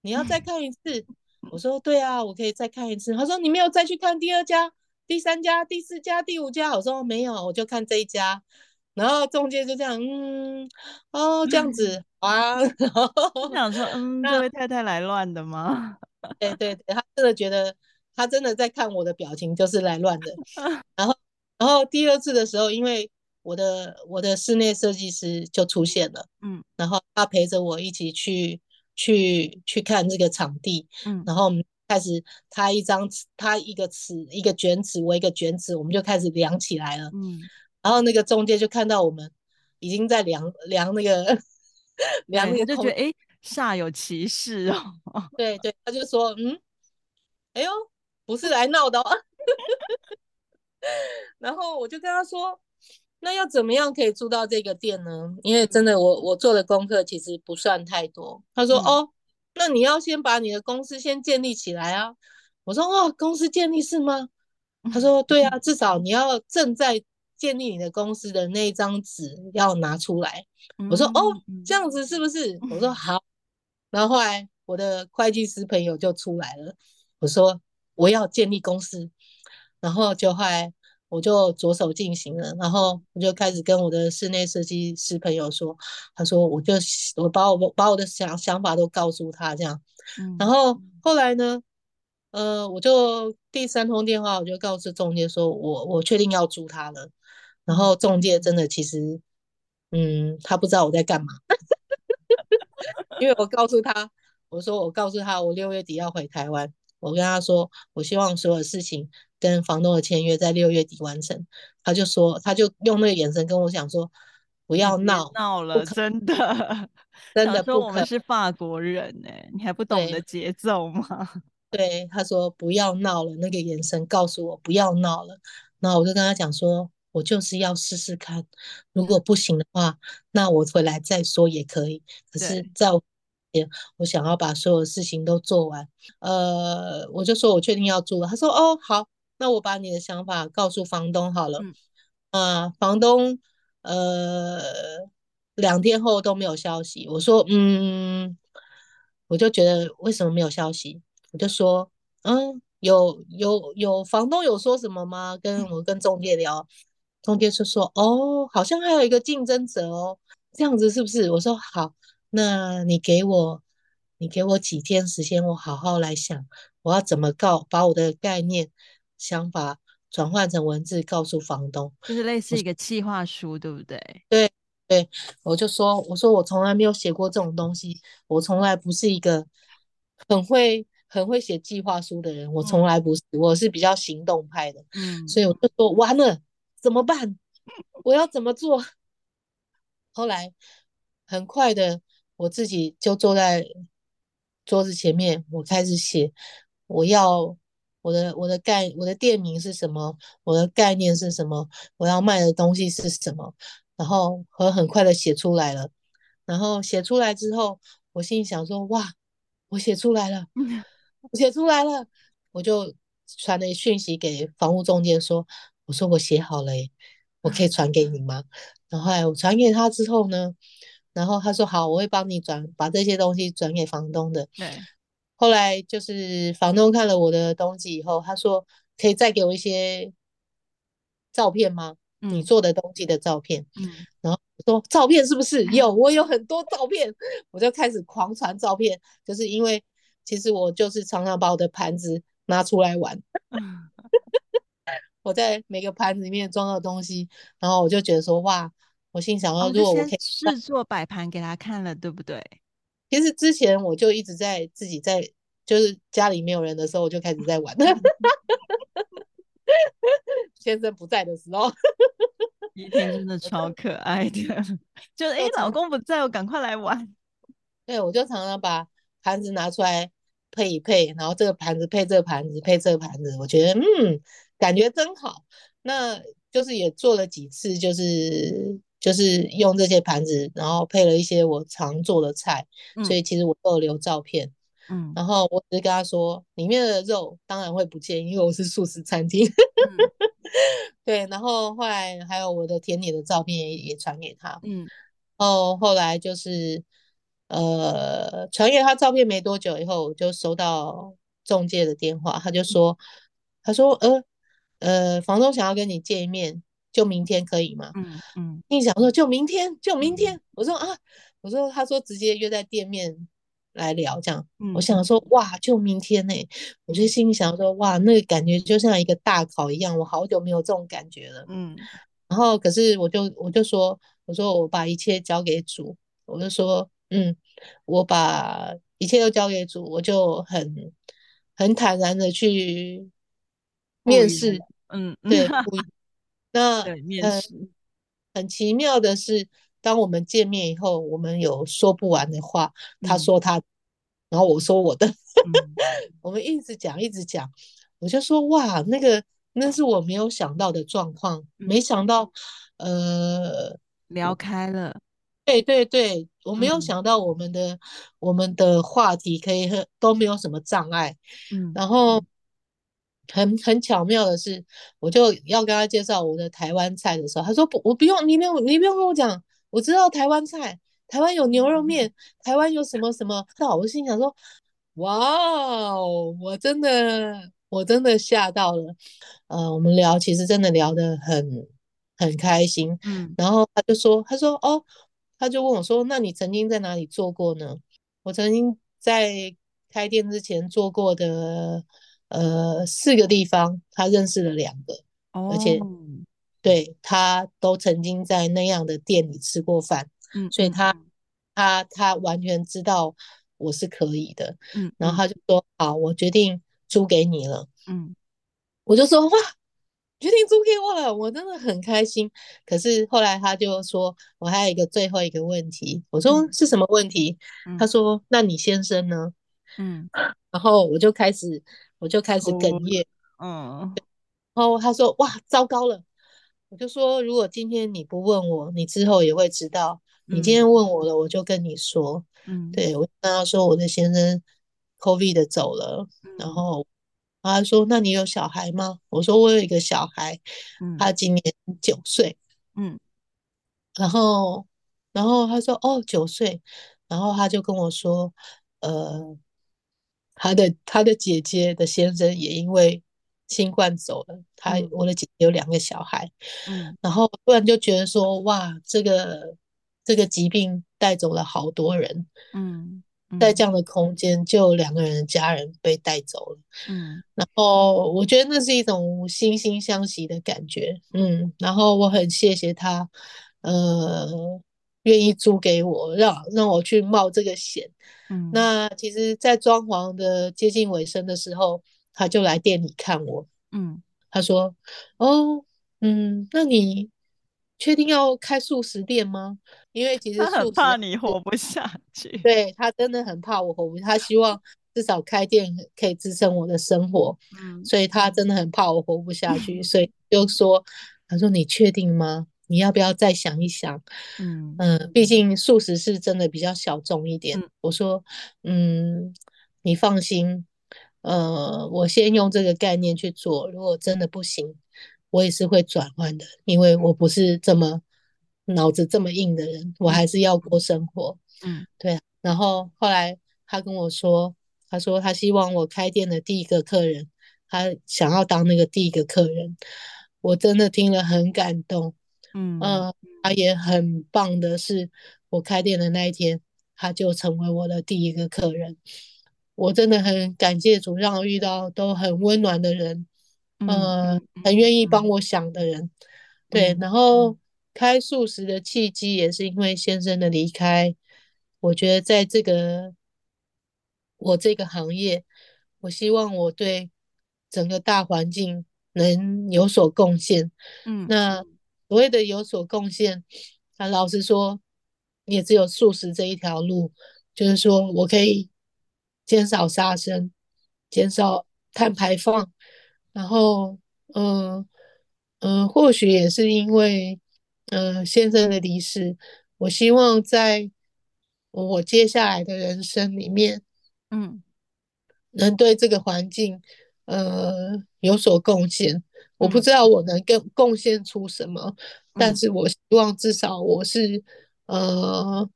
Speaker 2: 你要再看一次，我说对啊，我可以再看一次。他说你没有再去看第二家、第三家、第四家、第五家。我说没有，我就看这一家。然后中介就这样，嗯，哦，这样子啊。
Speaker 1: 我想说，嗯，这位太太来乱的吗？
Speaker 2: 对 *laughs* 对对，他真的觉得他真的在看我的表情就是来乱的。*laughs* 然后，然后第二次的时候，因为我的我的室内设计师就出现了，嗯，然后他陪着我一起去。去去看这个场地，嗯，然后我们开始他一张他一个尺一个卷尺，我一个卷尺，我们就开始量起来了，嗯，然后那个中介就看到我们已经在量量那个 *laughs* 量那个，
Speaker 1: 就觉得哎煞有其事哦，*laughs*
Speaker 2: 对对，他就说嗯，哎呦，不是来闹的哦，*laughs* 然后我就跟他说。那要怎么样可以租到这个店呢？因为真的我，我我做的功课其实不算太多。他说：“嗯、哦，那你要先把你的公司先建立起来啊。”我说：“哦，公司建立是吗？”他说：“对啊，至少你要正在建立你的公司的那一张纸要拿出来。”我说：“哦，这样子是不是？”我说：“好。”然后后来我的会计师朋友就出来了。我说：“我要建立公司。”然后就后来。我就着手进行了，然后我就开始跟我的室内设计师朋友说，他说我就我把我把我的想想法都告诉他这样，嗯、然后后来呢，呃，我就第三通电话我就告诉中介说我我确定要租他了，然后中介真的其实，嗯，他不知道我在干嘛，*laughs* 因为我告诉他，我说我告诉他我六月底要回台湾，我跟他说我希望所有事情。跟房东的签约在六月底完成，他就说，他就用那个眼神跟我讲说，不要闹
Speaker 1: 闹了，真的真的说我们是法国人呢，你还不懂得节奏吗？*laughs*
Speaker 2: 对，他说不要闹了，那个眼神告诉我不要闹了。然后我就跟他讲说，我就是要试试看，如果不行的话，那我回来再说也可以。可是在我，我想要把所有事情都做完，呃，我就说我确定要住了。他说哦好。那我把你的想法告诉房东好了，嗯，啊，房东，呃，两天后都没有消息。我说，嗯，我就觉得为什么没有消息？我就说，嗯，有有有房东有说什么吗？跟我跟中介聊，中介就说，哦，好像还有一个竞争者哦，这样子是不是？我说好，那你给我，你给我几天时间，我好好来想，我要怎么告，把我的概念。想法转换成文字告诉房东，
Speaker 1: 就是类似一个计划书，对不对？
Speaker 2: 对对，我就说，我说我从来没有写过这种东西，我从来不是一个很会很会写计划书的人，我从来不是，我是比较行动派的，嗯，所以我就说完了，怎么办？我要怎么做？后来很快的，我自己就坐在桌子前面，我开始写，我要我的我的概我的店名是什么？我的概念是什么？我要卖的东西是什么？然后我很快的写出来了。然后写出来之后，我心里想说：哇，我写出来了，我写出来了，我就传了讯息给房屋中介说：我说我写好了，我可以传给你吗？*laughs* 然后后来我传给他之后呢，然后他说好，我会帮你转，把这些东西转给房东的。对。后来就是房东看了我的东西以后，他说可以再给我一些照片吗？你做的东西的照片。嗯。然后我说照片是不是有？我有很多照片，我就开始狂传照片，就是因为其实我就是常常把我的盘子拿出来玩。我在每个盘子里面装的东西，然后我就觉得说哇，我心想说，如果我可以
Speaker 1: 试做摆盘给他看了，对不对？
Speaker 2: 其实之前我就一直在自己在，就是家里没有人的时候，我就开始在玩。*laughs* 先生不在的时候，*laughs*
Speaker 1: 一天真的超可爱的，*laughs* 就是哎，老公不在，我赶快来玩。
Speaker 2: 对，我就常常把盘子拿出来配一配，然后这个盘子配这个盘子，配这个盘子，我觉得嗯。感觉真好，那就是也做了几次，就是就是用这些盘子，然后配了一些我常做的菜，嗯、所以其实我都有留照片，嗯，然后我只是跟他说，里面的肉当然会不见，因为我是素食餐厅，嗯、*laughs* 对，然后后来还有我的甜点的照片也也传给他，嗯，然后后来就是呃传给他照片没多久以后，我就收到中介的电话，他就说，嗯、他说呃。呃，房东想要跟你见一面，就明天可以吗？嗯嗯，你想说就明天，就明天。我说啊，我说他说直接约在店面来聊这样。嗯，我想说哇，就明天呢、欸，我就心里想说哇，那个感觉就像一个大考一样，我好久没有这种感觉了。嗯，然后可是我就我就说，我说我把一切交给主，我就说嗯，我把一切都交给主，我就很很坦然的去。面试，嗯，对，*laughs* 那对面试，很奇妙的是，当我们见面以后，我们有说不完的话。嗯、他说他，然后我说我的，嗯、*laughs* 我们一直讲，一直讲。我就说哇，那个那是我没有想到的状况，嗯、没想到，呃，
Speaker 1: 聊开了。
Speaker 2: 对对对，我没有想到我们的、嗯、我们的话题可以和都没有什么障碍。嗯，然后。很很巧妙的是，我就要跟他介绍我的台湾菜的时候，他说不，我不用，你没有，你不用跟我讲，我知道台湾菜，台湾有牛肉面，台湾有什么什么。那我心想说，哇哦，我真的，我真的吓到了。呃，我们聊，其实真的聊得很很开心。嗯，然后他就说，他说哦，他就问我说，那你曾经在哪里做过呢？我曾经在开店之前做过的。呃，四个地方，他认识了两个，哦、而且对他都曾经在那样的店里吃过饭，嗯，所以他他他完全知道我是可以的，嗯，然后他就说好，我决定租给你了，嗯，我就说哇，决定租给我了，我真的很开心。可是后来他就说我还有一个最后一个问题，我说、嗯、是什么问题？嗯、他说那你先生呢？嗯，*laughs* 然后我就开始。我就开始哽咽，嗯，然后他说：“哇，糟糕了！”我就说：“如果今天你不问我，你之后也会知道。你今天问我了，我就跟你说。”嗯，对，我跟他说我的先生 COVID 的走了，然后他说：“那你有小孩吗？”我说：“我有一个小孩，他今年九岁。”嗯，然后，然后他说：“哦，九岁。”然后他就跟我说：“呃。”他的他的姐姐的先生也因为新冠走了，他我的姐姐有两个小孩，嗯，然后突然就觉得说，哇，这个这个疾病带走了好多人，嗯，在这。样的空间就有两个人的家人被带走了，嗯，然后我觉得那是一种惺惺相惜的感觉，嗯，然后我很谢谢他，呃，愿意租给我，让让我去冒这个险。嗯，那其实，在装潢的接近尾声的时候，他就来店里看我。嗯，他说：“哦，嗯，那你确定要开素食店吗？因为其实
Speaker 1: 他很怕你活不下去。
Speaker 2: 对，他真的很怕我活不下去，他希望至少开店可以支撑我的生活。嗯，所以他真的很怕我活不下去，所以就说，他说你确定吗？你要不要再想一想？嗯嗯，毕竟素食是真的比较小众一点。嗯、我说，嗯，你放心，呃，我先用这个概念去做，如果真的不行，我也是会转换的，因为我不是这么脑子这么硬的人，我还是要过生活。嗯，对。然后后来他跟我说，他说他希望我开店的第一个客人，他想要当那个第一个客人，我真的听了很感动。嗯，呃，他也很棒的是，我开店的那一天，他就成为我的第一个客人。我真的很感谢主，让我遇到都很温暖的人，呃，很愿意帮我想的人。对，然后开素食的契机也是因为先生的离开。我觉得在这个我这个行业，我希望我对整个大环境能有所贡献。嗯，那。所谓的有所贡献，啊，老实说，也只有素食这一条路，就是说我可以减少杀生，减少碳排放，然后，嗯嗯，或许也是因为，嗯、呃，先生的离世，我希望在我接下来的人生里面，嗯，能对这个环境，呃，有所贡献。我不知道我能更贡献出什么，嗯，但是我希望至少我是呃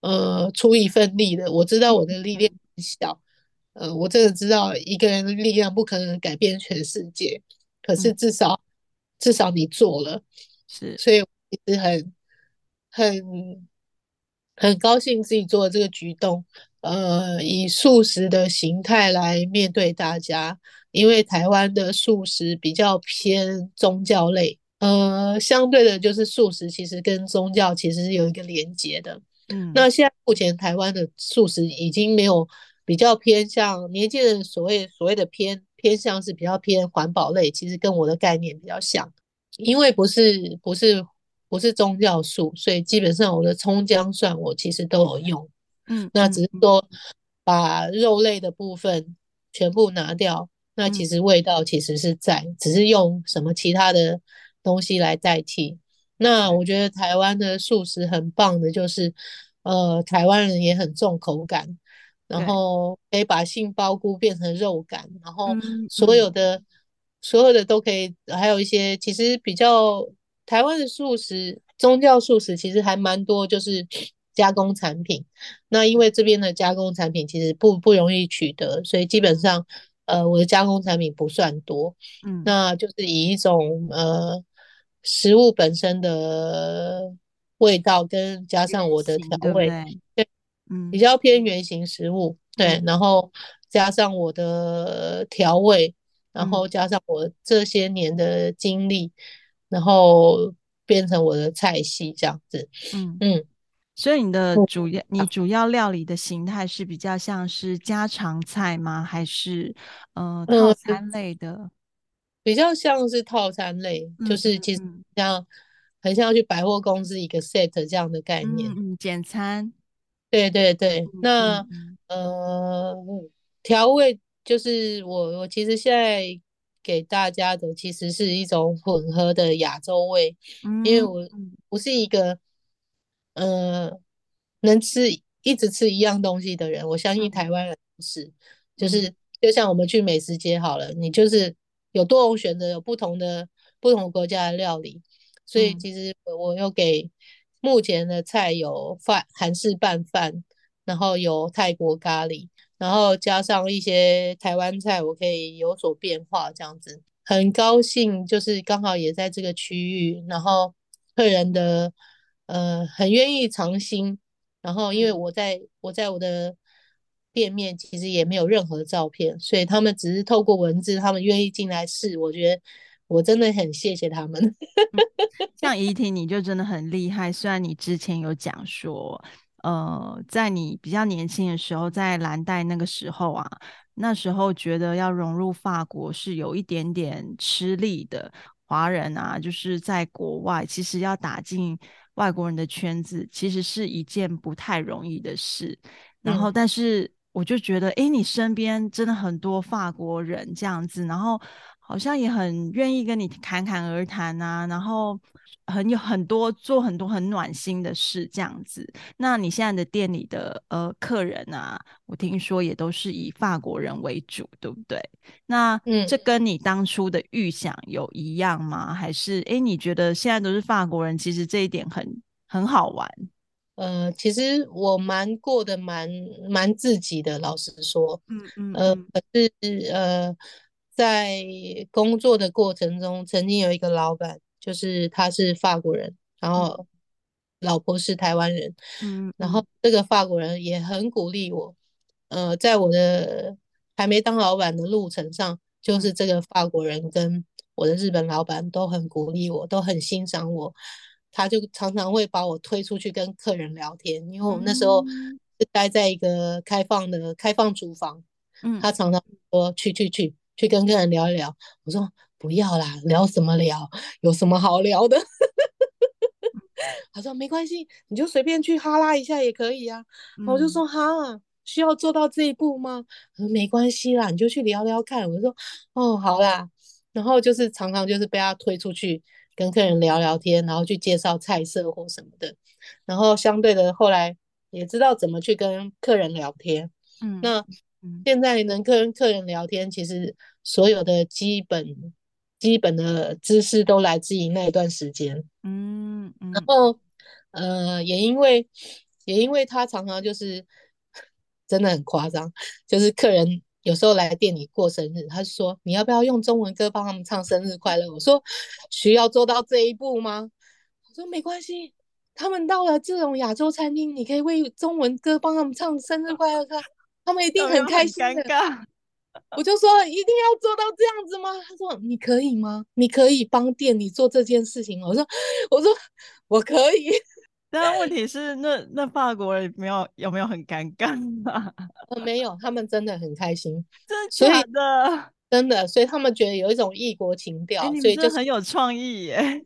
Speaker 2: 呃出一份力的。我知道我的力量很小，呃，我真的知道一个人的力量不可能改变全世界，可是至少，嗯，至少你做了，是，所以我一直很很很高兴自己做的这个举动，呃，以素食的形态来面对大家。因为台湾的素食比较偏宗教类，呃，相对的，就是素食其实跟宗教其实是有一个连结的。嗯，那现在目前台湾的素食已经没有比较偏向年轻人所谓所谓的偏偏向是比较偏环保类，其实跟我的概念比较像。因为不是不是不是宗教素，所以基本上我的葱姜蒜我其实都有用。嗯，那只是说把肉类的部分全部拿掉。那其实味道其实是在，嗯，只是用什么其他的东西来代替。那我觉得台湾的素食很棒的，就是呃，台湾人也很重口感，然后可以把杏鲍菇变成肉感，然后所有的，嗯，所有的都可以，还有一些其实比较台湾的素食，宗教素食其实还蛮多，就是加工产品。那因为这边的加工产品其实不不容易取得，所以基本上。呃，我的加工产品不算多，嗯，那就是以一种呃食物本身的味道跟加上我的调味，对，对，嗯，比较偏圆形食物，对，然后加上我的调味，然后加上我这些年的经历，然后变成我的菜系这样子，嗯。嗯。
Speaker 1: 所以你的主要，你主要料理的形态是比较像是家常菜吗？还是呃套餐类的？嗯，
Speaker 2: 比较像是套餐类，嗯，就是其实像很像去百货公司一个 set 这样的概念。
Speaker 1: 嗯，简餐。
Speaker 2: 对对对，那呃调味就是我我其实现在给大家的其实是一种混合的亚洲味，嗯，因为我不是一个。呃，能吃一直吃一样东西的人，我相信台湾人是，嗯、就是就像我们去美食街好了，你就是有多种选择，有不同的不同国家的料理，所以其实我又给目前的菜有饭韩式拌饭，然后有泰国咖喱，然后加上一些台湾菜，我可以有所变化这样子，很高兴就是刚好也在这个区域，然后客人的。呃，很愿意尝新，然后因为我在我在我的店面其实也没有任何照片，所以他们只是透过文字，他们愿意进来试，我觉得我真的很谢谢他们。*laughs*
Speaker 1: 像怡婷，你就真的很厉害。虽然你之前有讲说，呃，在你比较年轻的时候，在蓝带那个时候啊，那时候觉得要融入法国是有一点点吃力的。华人啊，就是在国外，其实要打进外国人的圈子，其实是一件不太容易的事。然后，但是我就觉得，哎、嗯，你身边真的很多法国人这样子，然后好像也很愿意跟你侃侃而谈啊，然后。很有很多做很多很暖心的事这样子。那你现在的店里的呃客人啊，我听说也都是以法国人为主，对不对？那嗯，这跟你当初的预想有一样吗？还是诶，你觉得现在都是法国人，其实这一点很很好玩？
Speaker 2: 呃，其实我蛮过得蛮蛮自己的，老实说，嗯嗯，呃，可是呃，在工作的过程中，曾经有一个老板。就是他是法国人，然后老婆是台湾人，嗯，然。后这个法国人也很鼓励我，呃，在我的还没当老板的路程上，就是这个法国人跟我的日本老板都很鼓励我，都很欣赏我，他就常常会把我推出去跟客人聊天，因为我们那时候是待在一个开放的开放厨房，嗯，他常常说去去去去跟客人聊一聊，我说。不要啦，聊什么聊？有什么好聊的？*laughs* 他说没关系，你就随便去哈拉一下也可以啊。嗯、我就说哈，需要做到这一步吗？他说没关系啦，你就去聊聊看。我说哦，好啦。然后就是常常就是被他推出去跟客人聊聊天，然后去介绍菜色或什么的。然后相对的后来也知道怎么去跟客人聊天。嗯，那现在能跟客人聊天，其实所有的基本。基本的知识都来自于那一段时间，嗯，嗯，然后呃，也因为也因为他常常就是真的很夸张，就是客人有时候来店里过生日，他就说你要不要用中文歌帮他们唱生日快乐？我说需要做到这一步吗？我说没关系，他们到了这种亚洲餐厅，你可以为中文歌帮他们唱生日快乐歌，他们一定很开心的。*laughs* 我就说一定要做到这样子吗？他说你可以吗？你可以帮店里做这件事情吗？我说我说我可以。*laughs*
Speaker 1: 但问题是那那法国人没有有没有很尴尬啊？*laughs*
Speaker 2: 呃，没有，他们真的很开心，
Speaker 1: 真的假的？
Speaker 2: 真的，所以他们觉得有一种异国情调，欸、所以就
Speaker 1: 很有创意耶。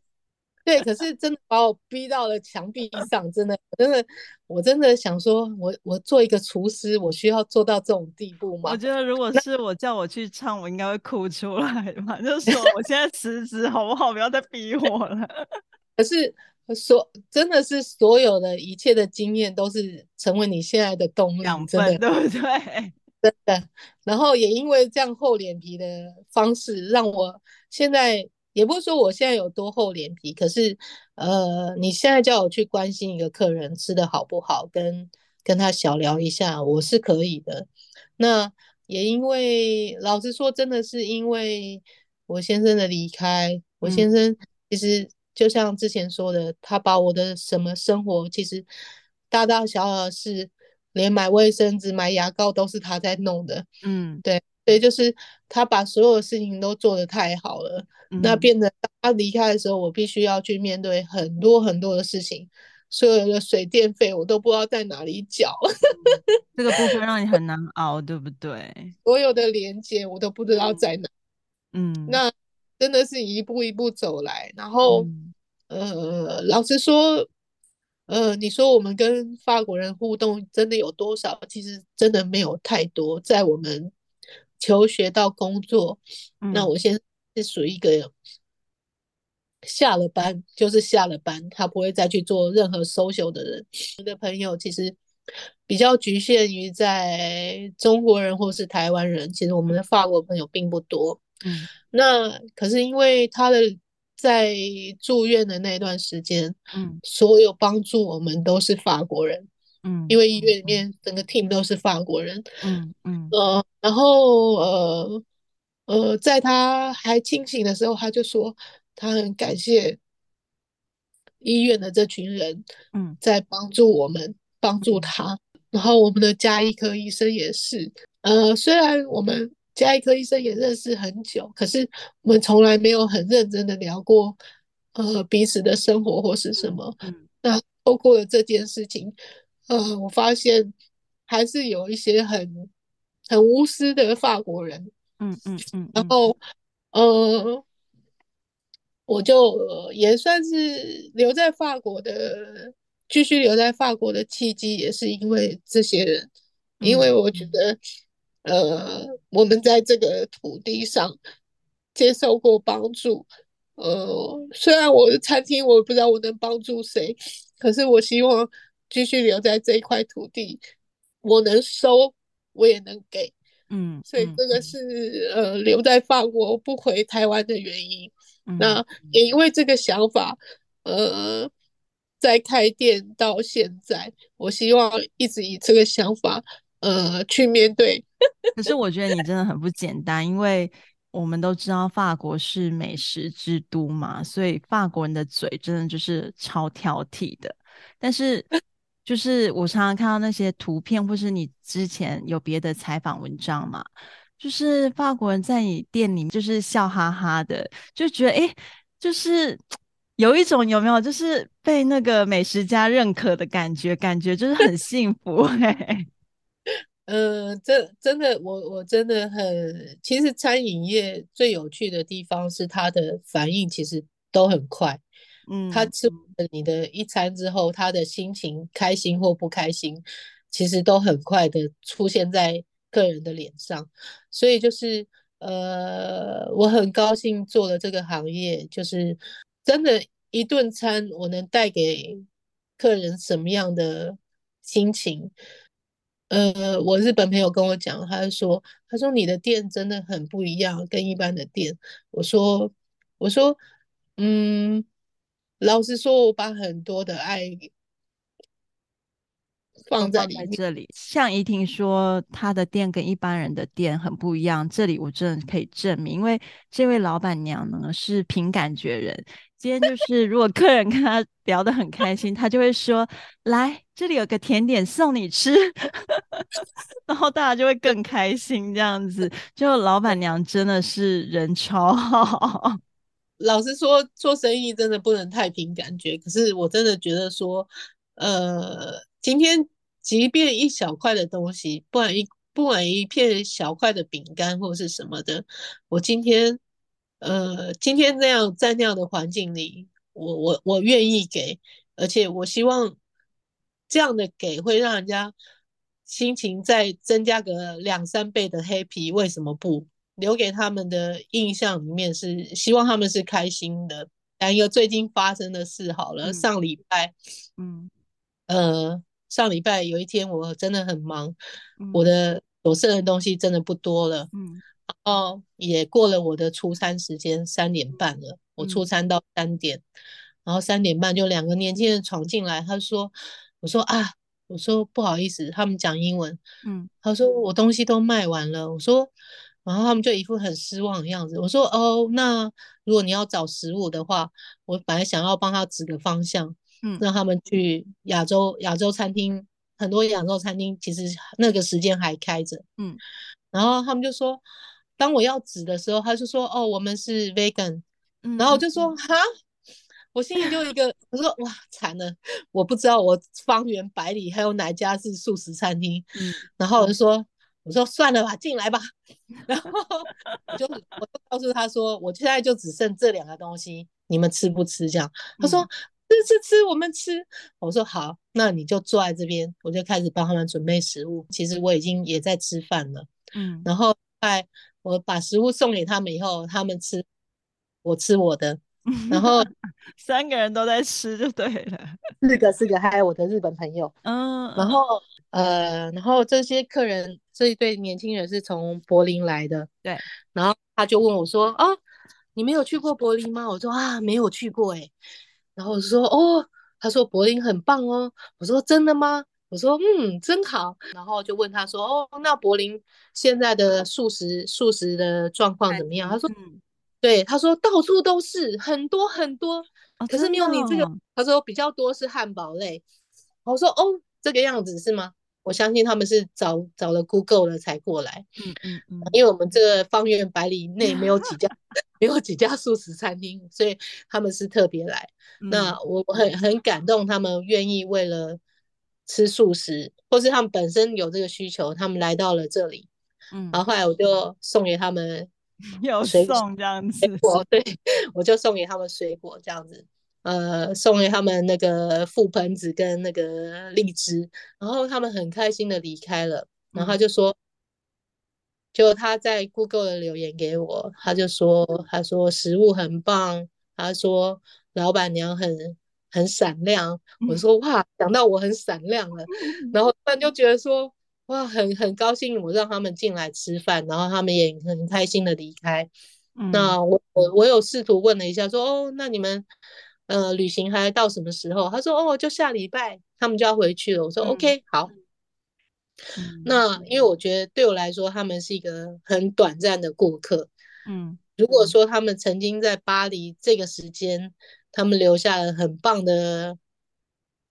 Speaker 2: 对，可是真的把我逼到了墙壁上，真的，真的，我真的想说，我我做一个厨师，我需要做到这种地步吗？
Speaker 1: 我觉得如果是我叫我去唱，我应该会哭出来吧，就是说我现在辞职好不好？不要再逼我了。*laughs*
Speaker 2: 可是所真的是所有的一切的经验都是成为你现在的动力，真的
Speaker 1: 对不对？*laughs*
Speaker 2: 真的。然后也因为这样厚脸皮的方式，让我现在。也不是说我现在有多厚脸皮，可是，呃，你现在叫我去关心一个客人吃的好不好，跟跟他小聊一下，我是可以的。那也因为，老实说，真的是因为我先生的离开，我先生其实就像之前说的，他把我的什么生活，其实大大小小的事，连买卫生纸、买牙膏都是他在弄的。嗯，对。所以就是他把所有的事情都做得太好了，嗯、那变得他离开的时候，我必须要去面对很多很多的事情，所有的水电费我都不知道在哪里缴，*laughs*
Speaker 1: 这个部分让你很难熬，对不对？*laughs*
Speaker 2: 所有的连接我都不知道在哪，嗯，那真的是一步一步走来，然后，嗯、呃，老实说，呃，你说我们跟法国人互动真的有多少？其实真的没有太多，在我们。求学到工作，嗯、那我现在是属于一个下了班就是下了班，他不会再去做任何 social 的人。我的朋友其实比较局限于在中国人或是台湾人，其实我们的法国朋友并不多。嗯，那可是因为他的在住院的那段时间，嗯，所有帮助我们都是法国人。嗯，因为医院里面整个 team 都是法国人，嗯嗯呃，然后呃呃，在他还清醒的时候，他就说他很感谢医院的这群人，嗯，在帮助我们，帮助他。然后我们的加医科医生也是，呃，虽然我们加医科医生也认识很久，可是我们从来没有很认真的聊过，呃，彼此的生活或是什么。嗯，那透过了这件事情。呃，我发现还是有一些很很无私的法国人，嗯嗯嗯，然后呃我就、呃、也算是留在法国的，继续留在法国的契机，也是因为这些人，嗯、因为我觉得，呃，我们在这个土地上接受过帮助，呃，虽然我的餐厅我不知道我能帮助谁，可是我希望继续留在这一块土地，我能收，我也能给，
Speaker 1: 嗯，
Speaker 2: 所以这个是、嗯、呃留在法国不回台湾的原因。
Speaker 1: 嗯、
Speaker 2: 那也因为这个想法，呃，在开店到现在，我希望一直以这个想法，呃，去面对。*laughs*
Speaker 1: 可是我觉得你真的很不简单，因为我们都知道法国是美食之都嘛，所以法国人的嘴真的就是超挑剔的。但是，就是我常常看到那些图片，或是你之前有别的采访文章嘛。就是法国人在你店里就是笑哈哈的，就觉得哎，就是 *tsk* 有一种有没有，就是被那个美食家认可的感觉，感觉就是很幸福哎。
Speaker 2: 嗯、*laughs* 呃，这真的，我我真的很，其实餐饮业最有趣的地方是它的反应其实都很快。嗯，他吃了你的一餐之后，他的心情开心或不开心，其实都很快的出现在。个人的脸上，所以就是呃，我很高兴做了这个行业，就是真的，一顿餐我能带给客人什么样的心情？呃，我日本朋友跟我讲，他说，他说你的店真的很不一样，跟一般的店。我说，我说，嗯，老实说，我把很多的爱。放在，
Speaker 1: 放在这里，像怡婷说，她的店跟一般人的店很不一样。这里我真的可以证明，因为这位老板娘呢是凭感觉人。今天就是，如果客人跟她聊得很开心，她就会说：“来，这里有个甜点送你吃。*laughs* ”然后大家就会更开心。这样子，就老板娘真的是人超好。
Speaker 2: 老实说，做生意真的不能太凭感觉。可是我真的觉得说，呃，今天。即便一小块的东西，不管一不管一片小块的饼干或是什么的，我今天，呃，今天那样在那样的环境里，我我我愿意给，而且我希望这样的给会让人家心情再增加个两三倍的 happy，为什么不？留给他们的印象里面是希望他们是开心的。还有最近发生的事好了，嗯、上礼拜，嗯，呃。上礼拜有一天，我真的很忙，嗯、我的所剩的东西真的不多了。嗯，然后也过了我的出餐时间，三点半了。我出餐到三点，嗯、然后三点半就两个年轻人闯进来。他说：“我说啊，我说不好意思，他们讲英文。嗯，他说我东西都卖完了。我说，然后他们就一副很失望的样子。我说哦，那如果你要找食物的话，我本来想要帮他指个方向。”嗯，让他们去亚洲亚洲餐厅，很多亚洲餐厅其实那个时间还开着。嗯，然后他们就说，当我要指的时候，他就说，哦，我们是 vegan。嗯，然后我就说，哈，我心里就一个，我说哇，惨了，我不知道我方圆百里还有哪家是素食餐厅。嗯，然后我就说，我说算了吧，进来吧。*laughs* 然后我就我就告诉他说，我现在就只剩这两个东西，你们吃不吃？这样，他说。嗯吃吃吃，我们吃。我说好，那你就坐在这边，我就开始帮他们准备食物。其实我已经也在吃饭了，嗯。然后在我把食物送给他们以后，他们吃，我吃我的。然后 *laughs*
Speaker 1: 三个人都在吃就对了，
Speaker 2: 四个四个，还有我的日本朋友，嗯。然后呃，然后这些客人这一对年轻人是从柏林来的，
Speaker 1: 对。
Speaker 2: 然后他就问我说：“哦，你没有去过柏林吗？”我说：“啊，没有去过，哎。”然后我说哦，他说柏林很棒哦。我说真的吗？我说嗯，真好。然后就问他说哦，那柏林现在的素食素食的状况怎么样？他说嗯，对，他说到处都是很多很多，哦、可是没有你这个。哦、他说比较多是汉堡类。我说哦，这个样子是吗？我相信他们是找找了 Google 了才过来，嗯嗯嗯，因为我们这个方圆百里内没有几家，*laughs* 没有几家素食餐厅，所以他们是特别来。嗯、那我很很感动，他们愿意为了吃素食，或是他们本身有这个需求，他们来到了这里。嗯，然后后来我就送给他们 *laughs*
Speaker 1: 有
Speaker 2: 水果
Speaker 1: 送这样子，
Speaker 2: 我对我就送给他们水果这样子，呃，送给他们那个覆盆子跟那个荔枝，然后他们很开心的离开了，然后他就说，就他在 Google 的留言给我，他就说，他说食物很棒，他说老板娘很很闪亮，我说哇，想到我很闪亮了，然后突然就觉得说。哇，很很高兴，我让他们进来吃饭，然后他们也很开心的离开。嗯、那我我我有试图问了一下说，说哦，那你们呃旅行还到什么时候？他说哦，就下礼拜他们就要回去了。我说、嗯、OK，好。嗯、那因为我觉得对我来说，他们是一个很短暂的过客。嗯，如果说他们曾经在巴黎这个时间，他们留下了很棒的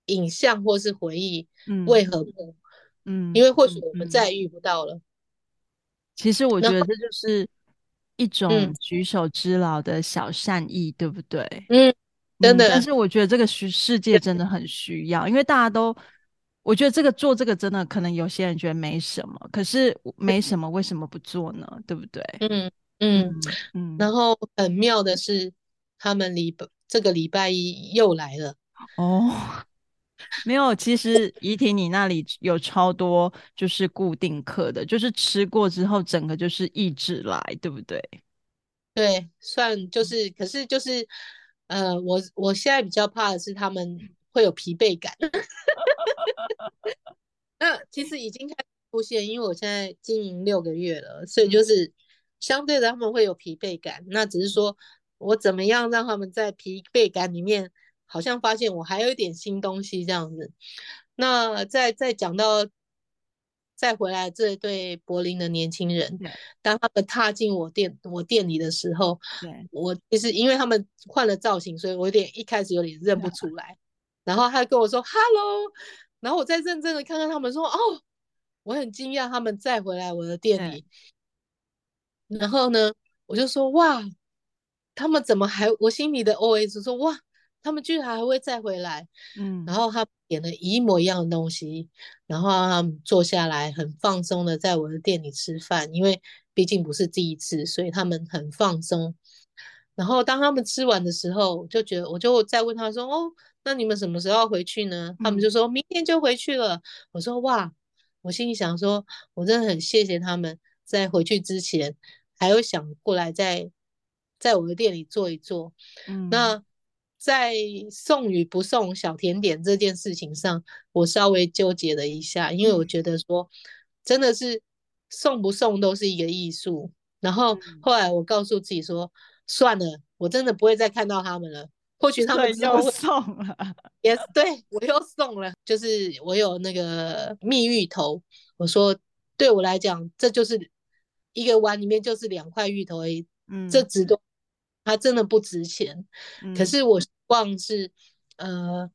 Speaker 2: 影像或是回忆，嗯、为何不？嗯，因为或许我们再也遇不到了。
Speaker 1: 其实我觉得这就是一种举手之劳的小善意，对不对？
Speaker 2: 嗯，真的。
Speaker 1: 但是我觉得这个世世界真的很需要，因为大家都，我觉得这个做这个真的可能有些人觉得没什么，可是没什么为什么不做呢？对不对？
Speaker 2: 嗯嗯嗯。然后很妙的是，他们礼拜这个礼拜一又来了
Speaker 1: 哦。*laughs* 没有，其实怡婷，你那里有超多就是固定客的，就是吃过之后，整个就是一直来，对不对？
Speaker 2: 对，算就是，可是就是，呃，我我现在比较怕的是他们会有疲惫感。*laughs* 那其实已经开始出现，因为我现在经营六个月了，所以就是相对的他们会有疲惫感。那只是说我怎么样让他们在疲惫感里面。好像发现我还有一点新东西这样子，那再再讲到再回来这对柏林的年轻人，对当他们踏进我店我店里的时候，对我其实因为他们换了造型，所以我有点一开始有点认不出来，然后他跟我说 “hello”，然后我再认真的看看他们说哦，我很惊讶他们再回来我的店里，然后呢，我就说哇，他们怎么还？我心里的 OS 说哇。他们居然还会再回来，嗯，然后他点了一模一样的东西，然后他们坐下来很放松的在我的店里吃饭，因为毕竟不是第一次，所以他们很放松。然后当他们吃完的时候，就觉得我就再问他说：“哦，那你们什么时候要回去呢？”他们就说明天就回去了。我说：“哇！”我心里想说：“我真的很谢谢他们在回去之前还有想过来在在我的店里坐一坐。”嗯，那。在送与不送小甜点这件事情上，我稍微纠结了一下，因为我觉得说，真的是送不送都是一个艺术。然后后来我告诉自己说，算了，我真的不会再看到他们了。或许他们
Speaker 1: 又送了，*laughs*
Speaker 2: 也对我又送了，就是我有那个蜜芋头。我说，对我来讲，这就是一个碗里面就是两块芋头而已，嗯，这值多，它真的不值钱。嗯，可是我。望是，呃，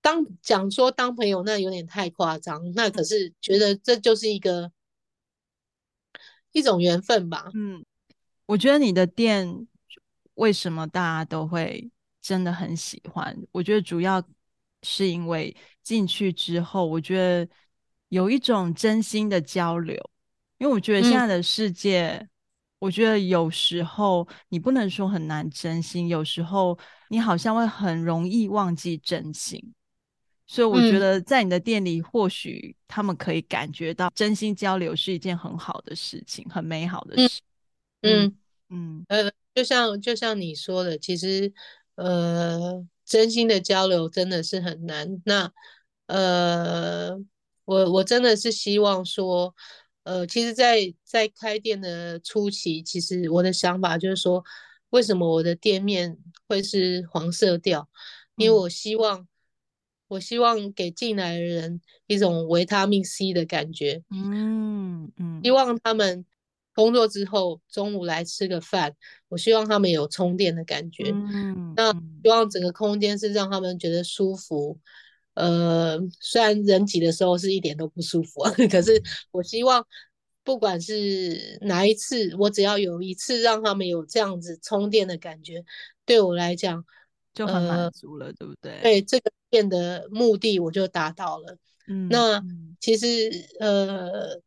Speaker 2: 当讲说当朋友那有点太夸张，那可是觉得这就是一个一种缘分吧。
Speaker 1: 嗯，我觉得你的店为什么大家都会真的很喜欢？我觉得主要是因为进去之后，我觉得有一种真心的交流，因为我觉得现在的世界。嗯我觉得有时候你不能说很难真心，有时候你好像会很容易忘记真心，所以我觉得在你的店里，或许他们可以感觉到真心交流是一件很好的事情，很美好的事。
Speaker 2: 嗯嗯呃，就像就像你说的，其实呃，真心的交流真的是很难。那呃，我我真的是希望说。呃，其实在，在在开店的初期，其实我的想法就是说，为什么我的店面会是黄色调？因为我希望，嗯、我希望给进来的人一种维他命 C 的感觉。嗯嗯，嗯希望他们工作之后中午来吃个饭，我希望他们有充电的感觉。嗯，那希望整个空间是让他们觉得舒服。呃，虽然人挤的时候是一点都不舒服啊，*laughs* 可是我希望不管是哪一次，我只要有一次让他们有这样子充电的感觉，对我来讲
Speaker 1: 就很满足了，呃、对不对？
Speaker 2: 对，这个店的目的我就达到了。嗯，那其实呃，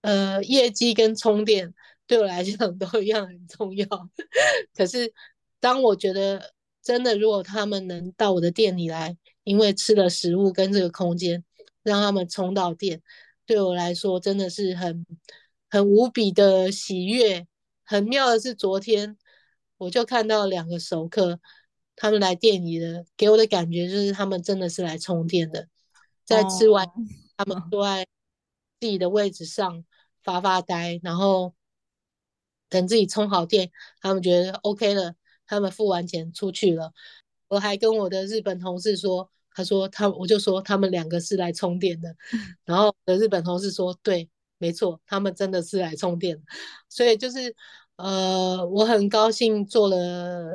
Speaker 2: 呃，业绩跟充电对我来讲都一样很重要。*laughs* 可是当我觉得真的，如果他们能到我的店里来，因为吃了食物跟这个空间，让他们充到电，对我来说真的是很很无比的喜悦。很妙的是，昨天我就看到两个熟客，他们来店里的，给我的感觉就是他们真的是来充电的，在吃完，哦、他们坐在自己的位置上发发呆，然后等自己充好电，他们觉得 OK 了，他们付完钱出去了。我还跟我的日本同事说，他说他，我就说他们两个是来充电的，*laughs* 然后我的日本同事说对。没错，他们真的是来充电，所以就是，呃，我很高兴做了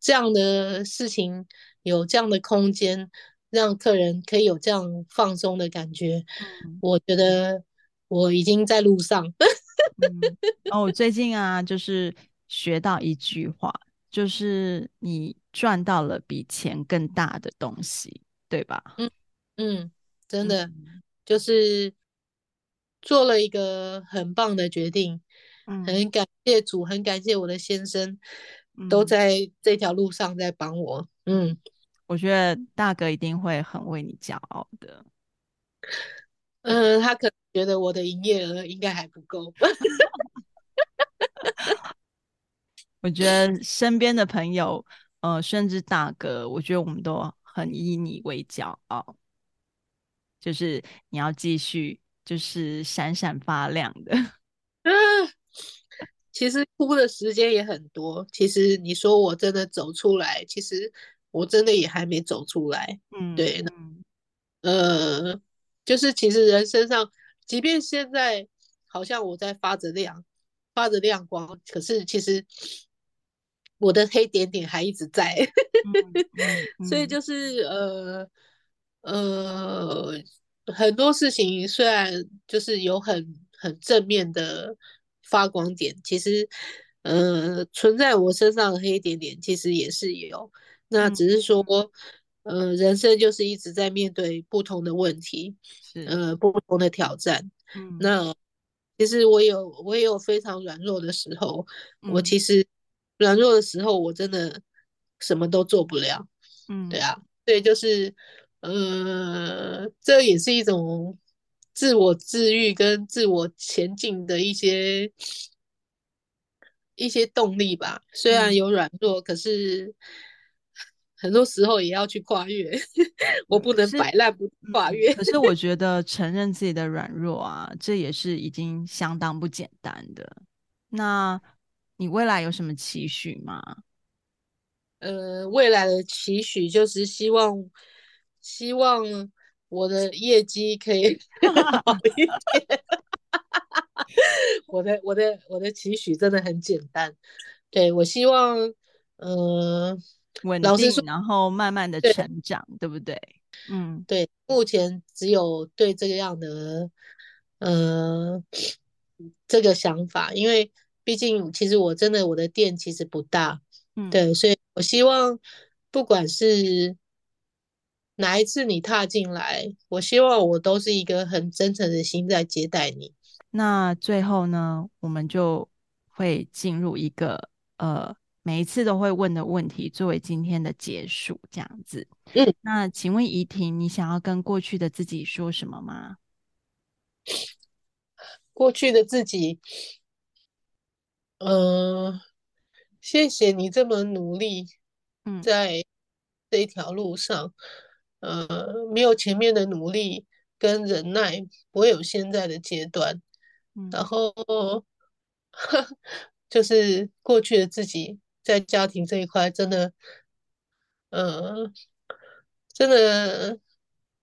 Speaker 2: 这样的事情，有这样的空间，让客人可以有这样放松的感觉。嗯、我觉得我已经在路上。*laughs*
Speaker 1: 嗯、哦，我最近啊，就是学到一句话，就是你赚到了比钱更大的东西，对吧？
Speaker 2: 嗯嗯，真的、嗯、就是。做了一个很棒的决定，嗯，很感谢主，很感谢我的先生，嗯、都在这条路上在帮我。嗯，
Speaker 1: 我觉得大哥一定会很为你骄傲的。
Speaker 2: 嗯、呃，他可能觉得我的营业额应该还不够。*laughs*
Speaker 1: 我觉得身边的朋友，呃，甚至大哥，我觉得我们都很以你为骄傲，就是你要继续。就是闪闪发亮的，
Speaker 2: 嗯，*laughs* 其实哭的时间也很多。其实你说我真的走出来，其实我真的也还没走出来。嗯，对，嗯，呃，就是其实人身上，即便现在好像我在发着亮，发着亮光，可是其实我的黑点点还一直在。*laughs* 所以就是呃呃。很多事情虽然就是有很很正面的发光点，其实，呃，存在我身上的黑点点其实也是有。那只是说，嗯、呃，人生就是一直在面对不同的问题，是呃，不同的挑战。嗯，那其实我有我也有非常软弱的时候，嗯、我其实软弱的时候我真的什么都做不了。嗯，对啊，对，就是。呃，这也是一种自我治愈跟自我前进的一些一些动力吧。虽然有软弱，嗯、可是很多时候也要去跨越。*laughs* 我不能摆烂不跨越。
Speaker 1: 可是我觉得承认自己的软弱啊，这也是已经相当不简单的。那你未来有什么期许吗？
Speaker 2: 呃，未来的期许就是希望。希望我的业绩可以 *laughs* 好一点。*laughs* 我的我的我的期许真的很简单，对，我希望，呃，
Speaker 1: 稳定，然后慢慢的成长，对，对不对？嗯，
Speaker 2: 对，目前只有对这个样的，呃，这个想法，因为毕竟其实我真的我的店其实不大，嗯，对，所以我希望不管是。哪一次你踏进来，我希望我都是一个很真诚的心在接待你。
Speaker 1: 那最后呢，我们就会进入一个呃，每一次都会问的问题，作为今天的结束，这样子。嗯，那请问怡婷，你想要跟过去的自己说什么吗？
Speaker 2: 过去的自己，嗯、呃，谢谢你这么努力，在这一条路上。嗯呃，没有前面的努力跟忍耐，不会有现在的阶段。嗯、然后，*laughs* 就是过去的自己在家庭这一块，真的，呃，真的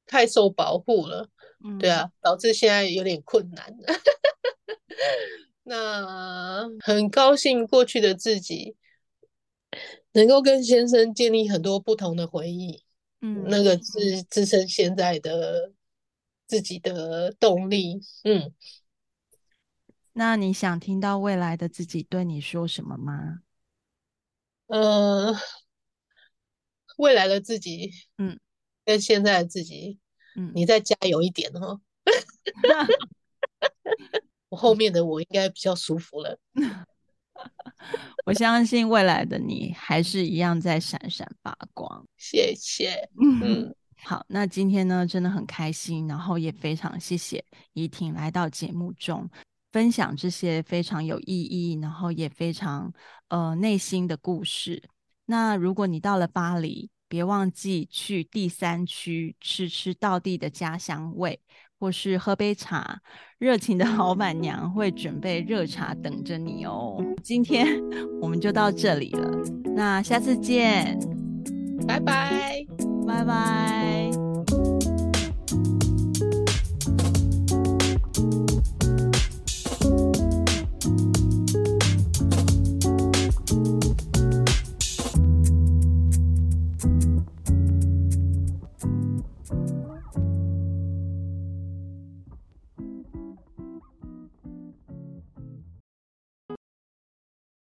Speaker 2: 太受保护了。嗯、对啊，导致现在有点困难。*laughs* 那很高兴过去的自己能够跟先生建立很多不同的回忆。嗯，那个是支撑现在的自己的动力。嗯，
Speaker 1: 那你想听到未来的自己对你说什么吗？
Speaker 2: 呃，未来的自己，嗯，跟现在的自己，嗯，你再加油一点哦。*laughs* 我后面的我应该比较舒服了。*laughs*
Speaker 1: 我相信未来的你还是一样在闪闪发光。
Speaker 2: 谢谢。嗯，
Speaker 1: 好，那今天呢，真的很开心，然后也非常谢谢怡婷来到节目中分享这些非常有意义，然后也非常呃内心的故事。那如果你到了巴黎，别忘记去第三区吃吃道地的家乡味。或是喝杯茶，热情的老板娘会准备热茶等着你哦。今天 *laughs* 我们就到这里了，那下次见，
Speaker 2: 拜拜，
Speaker 1: 拜拜。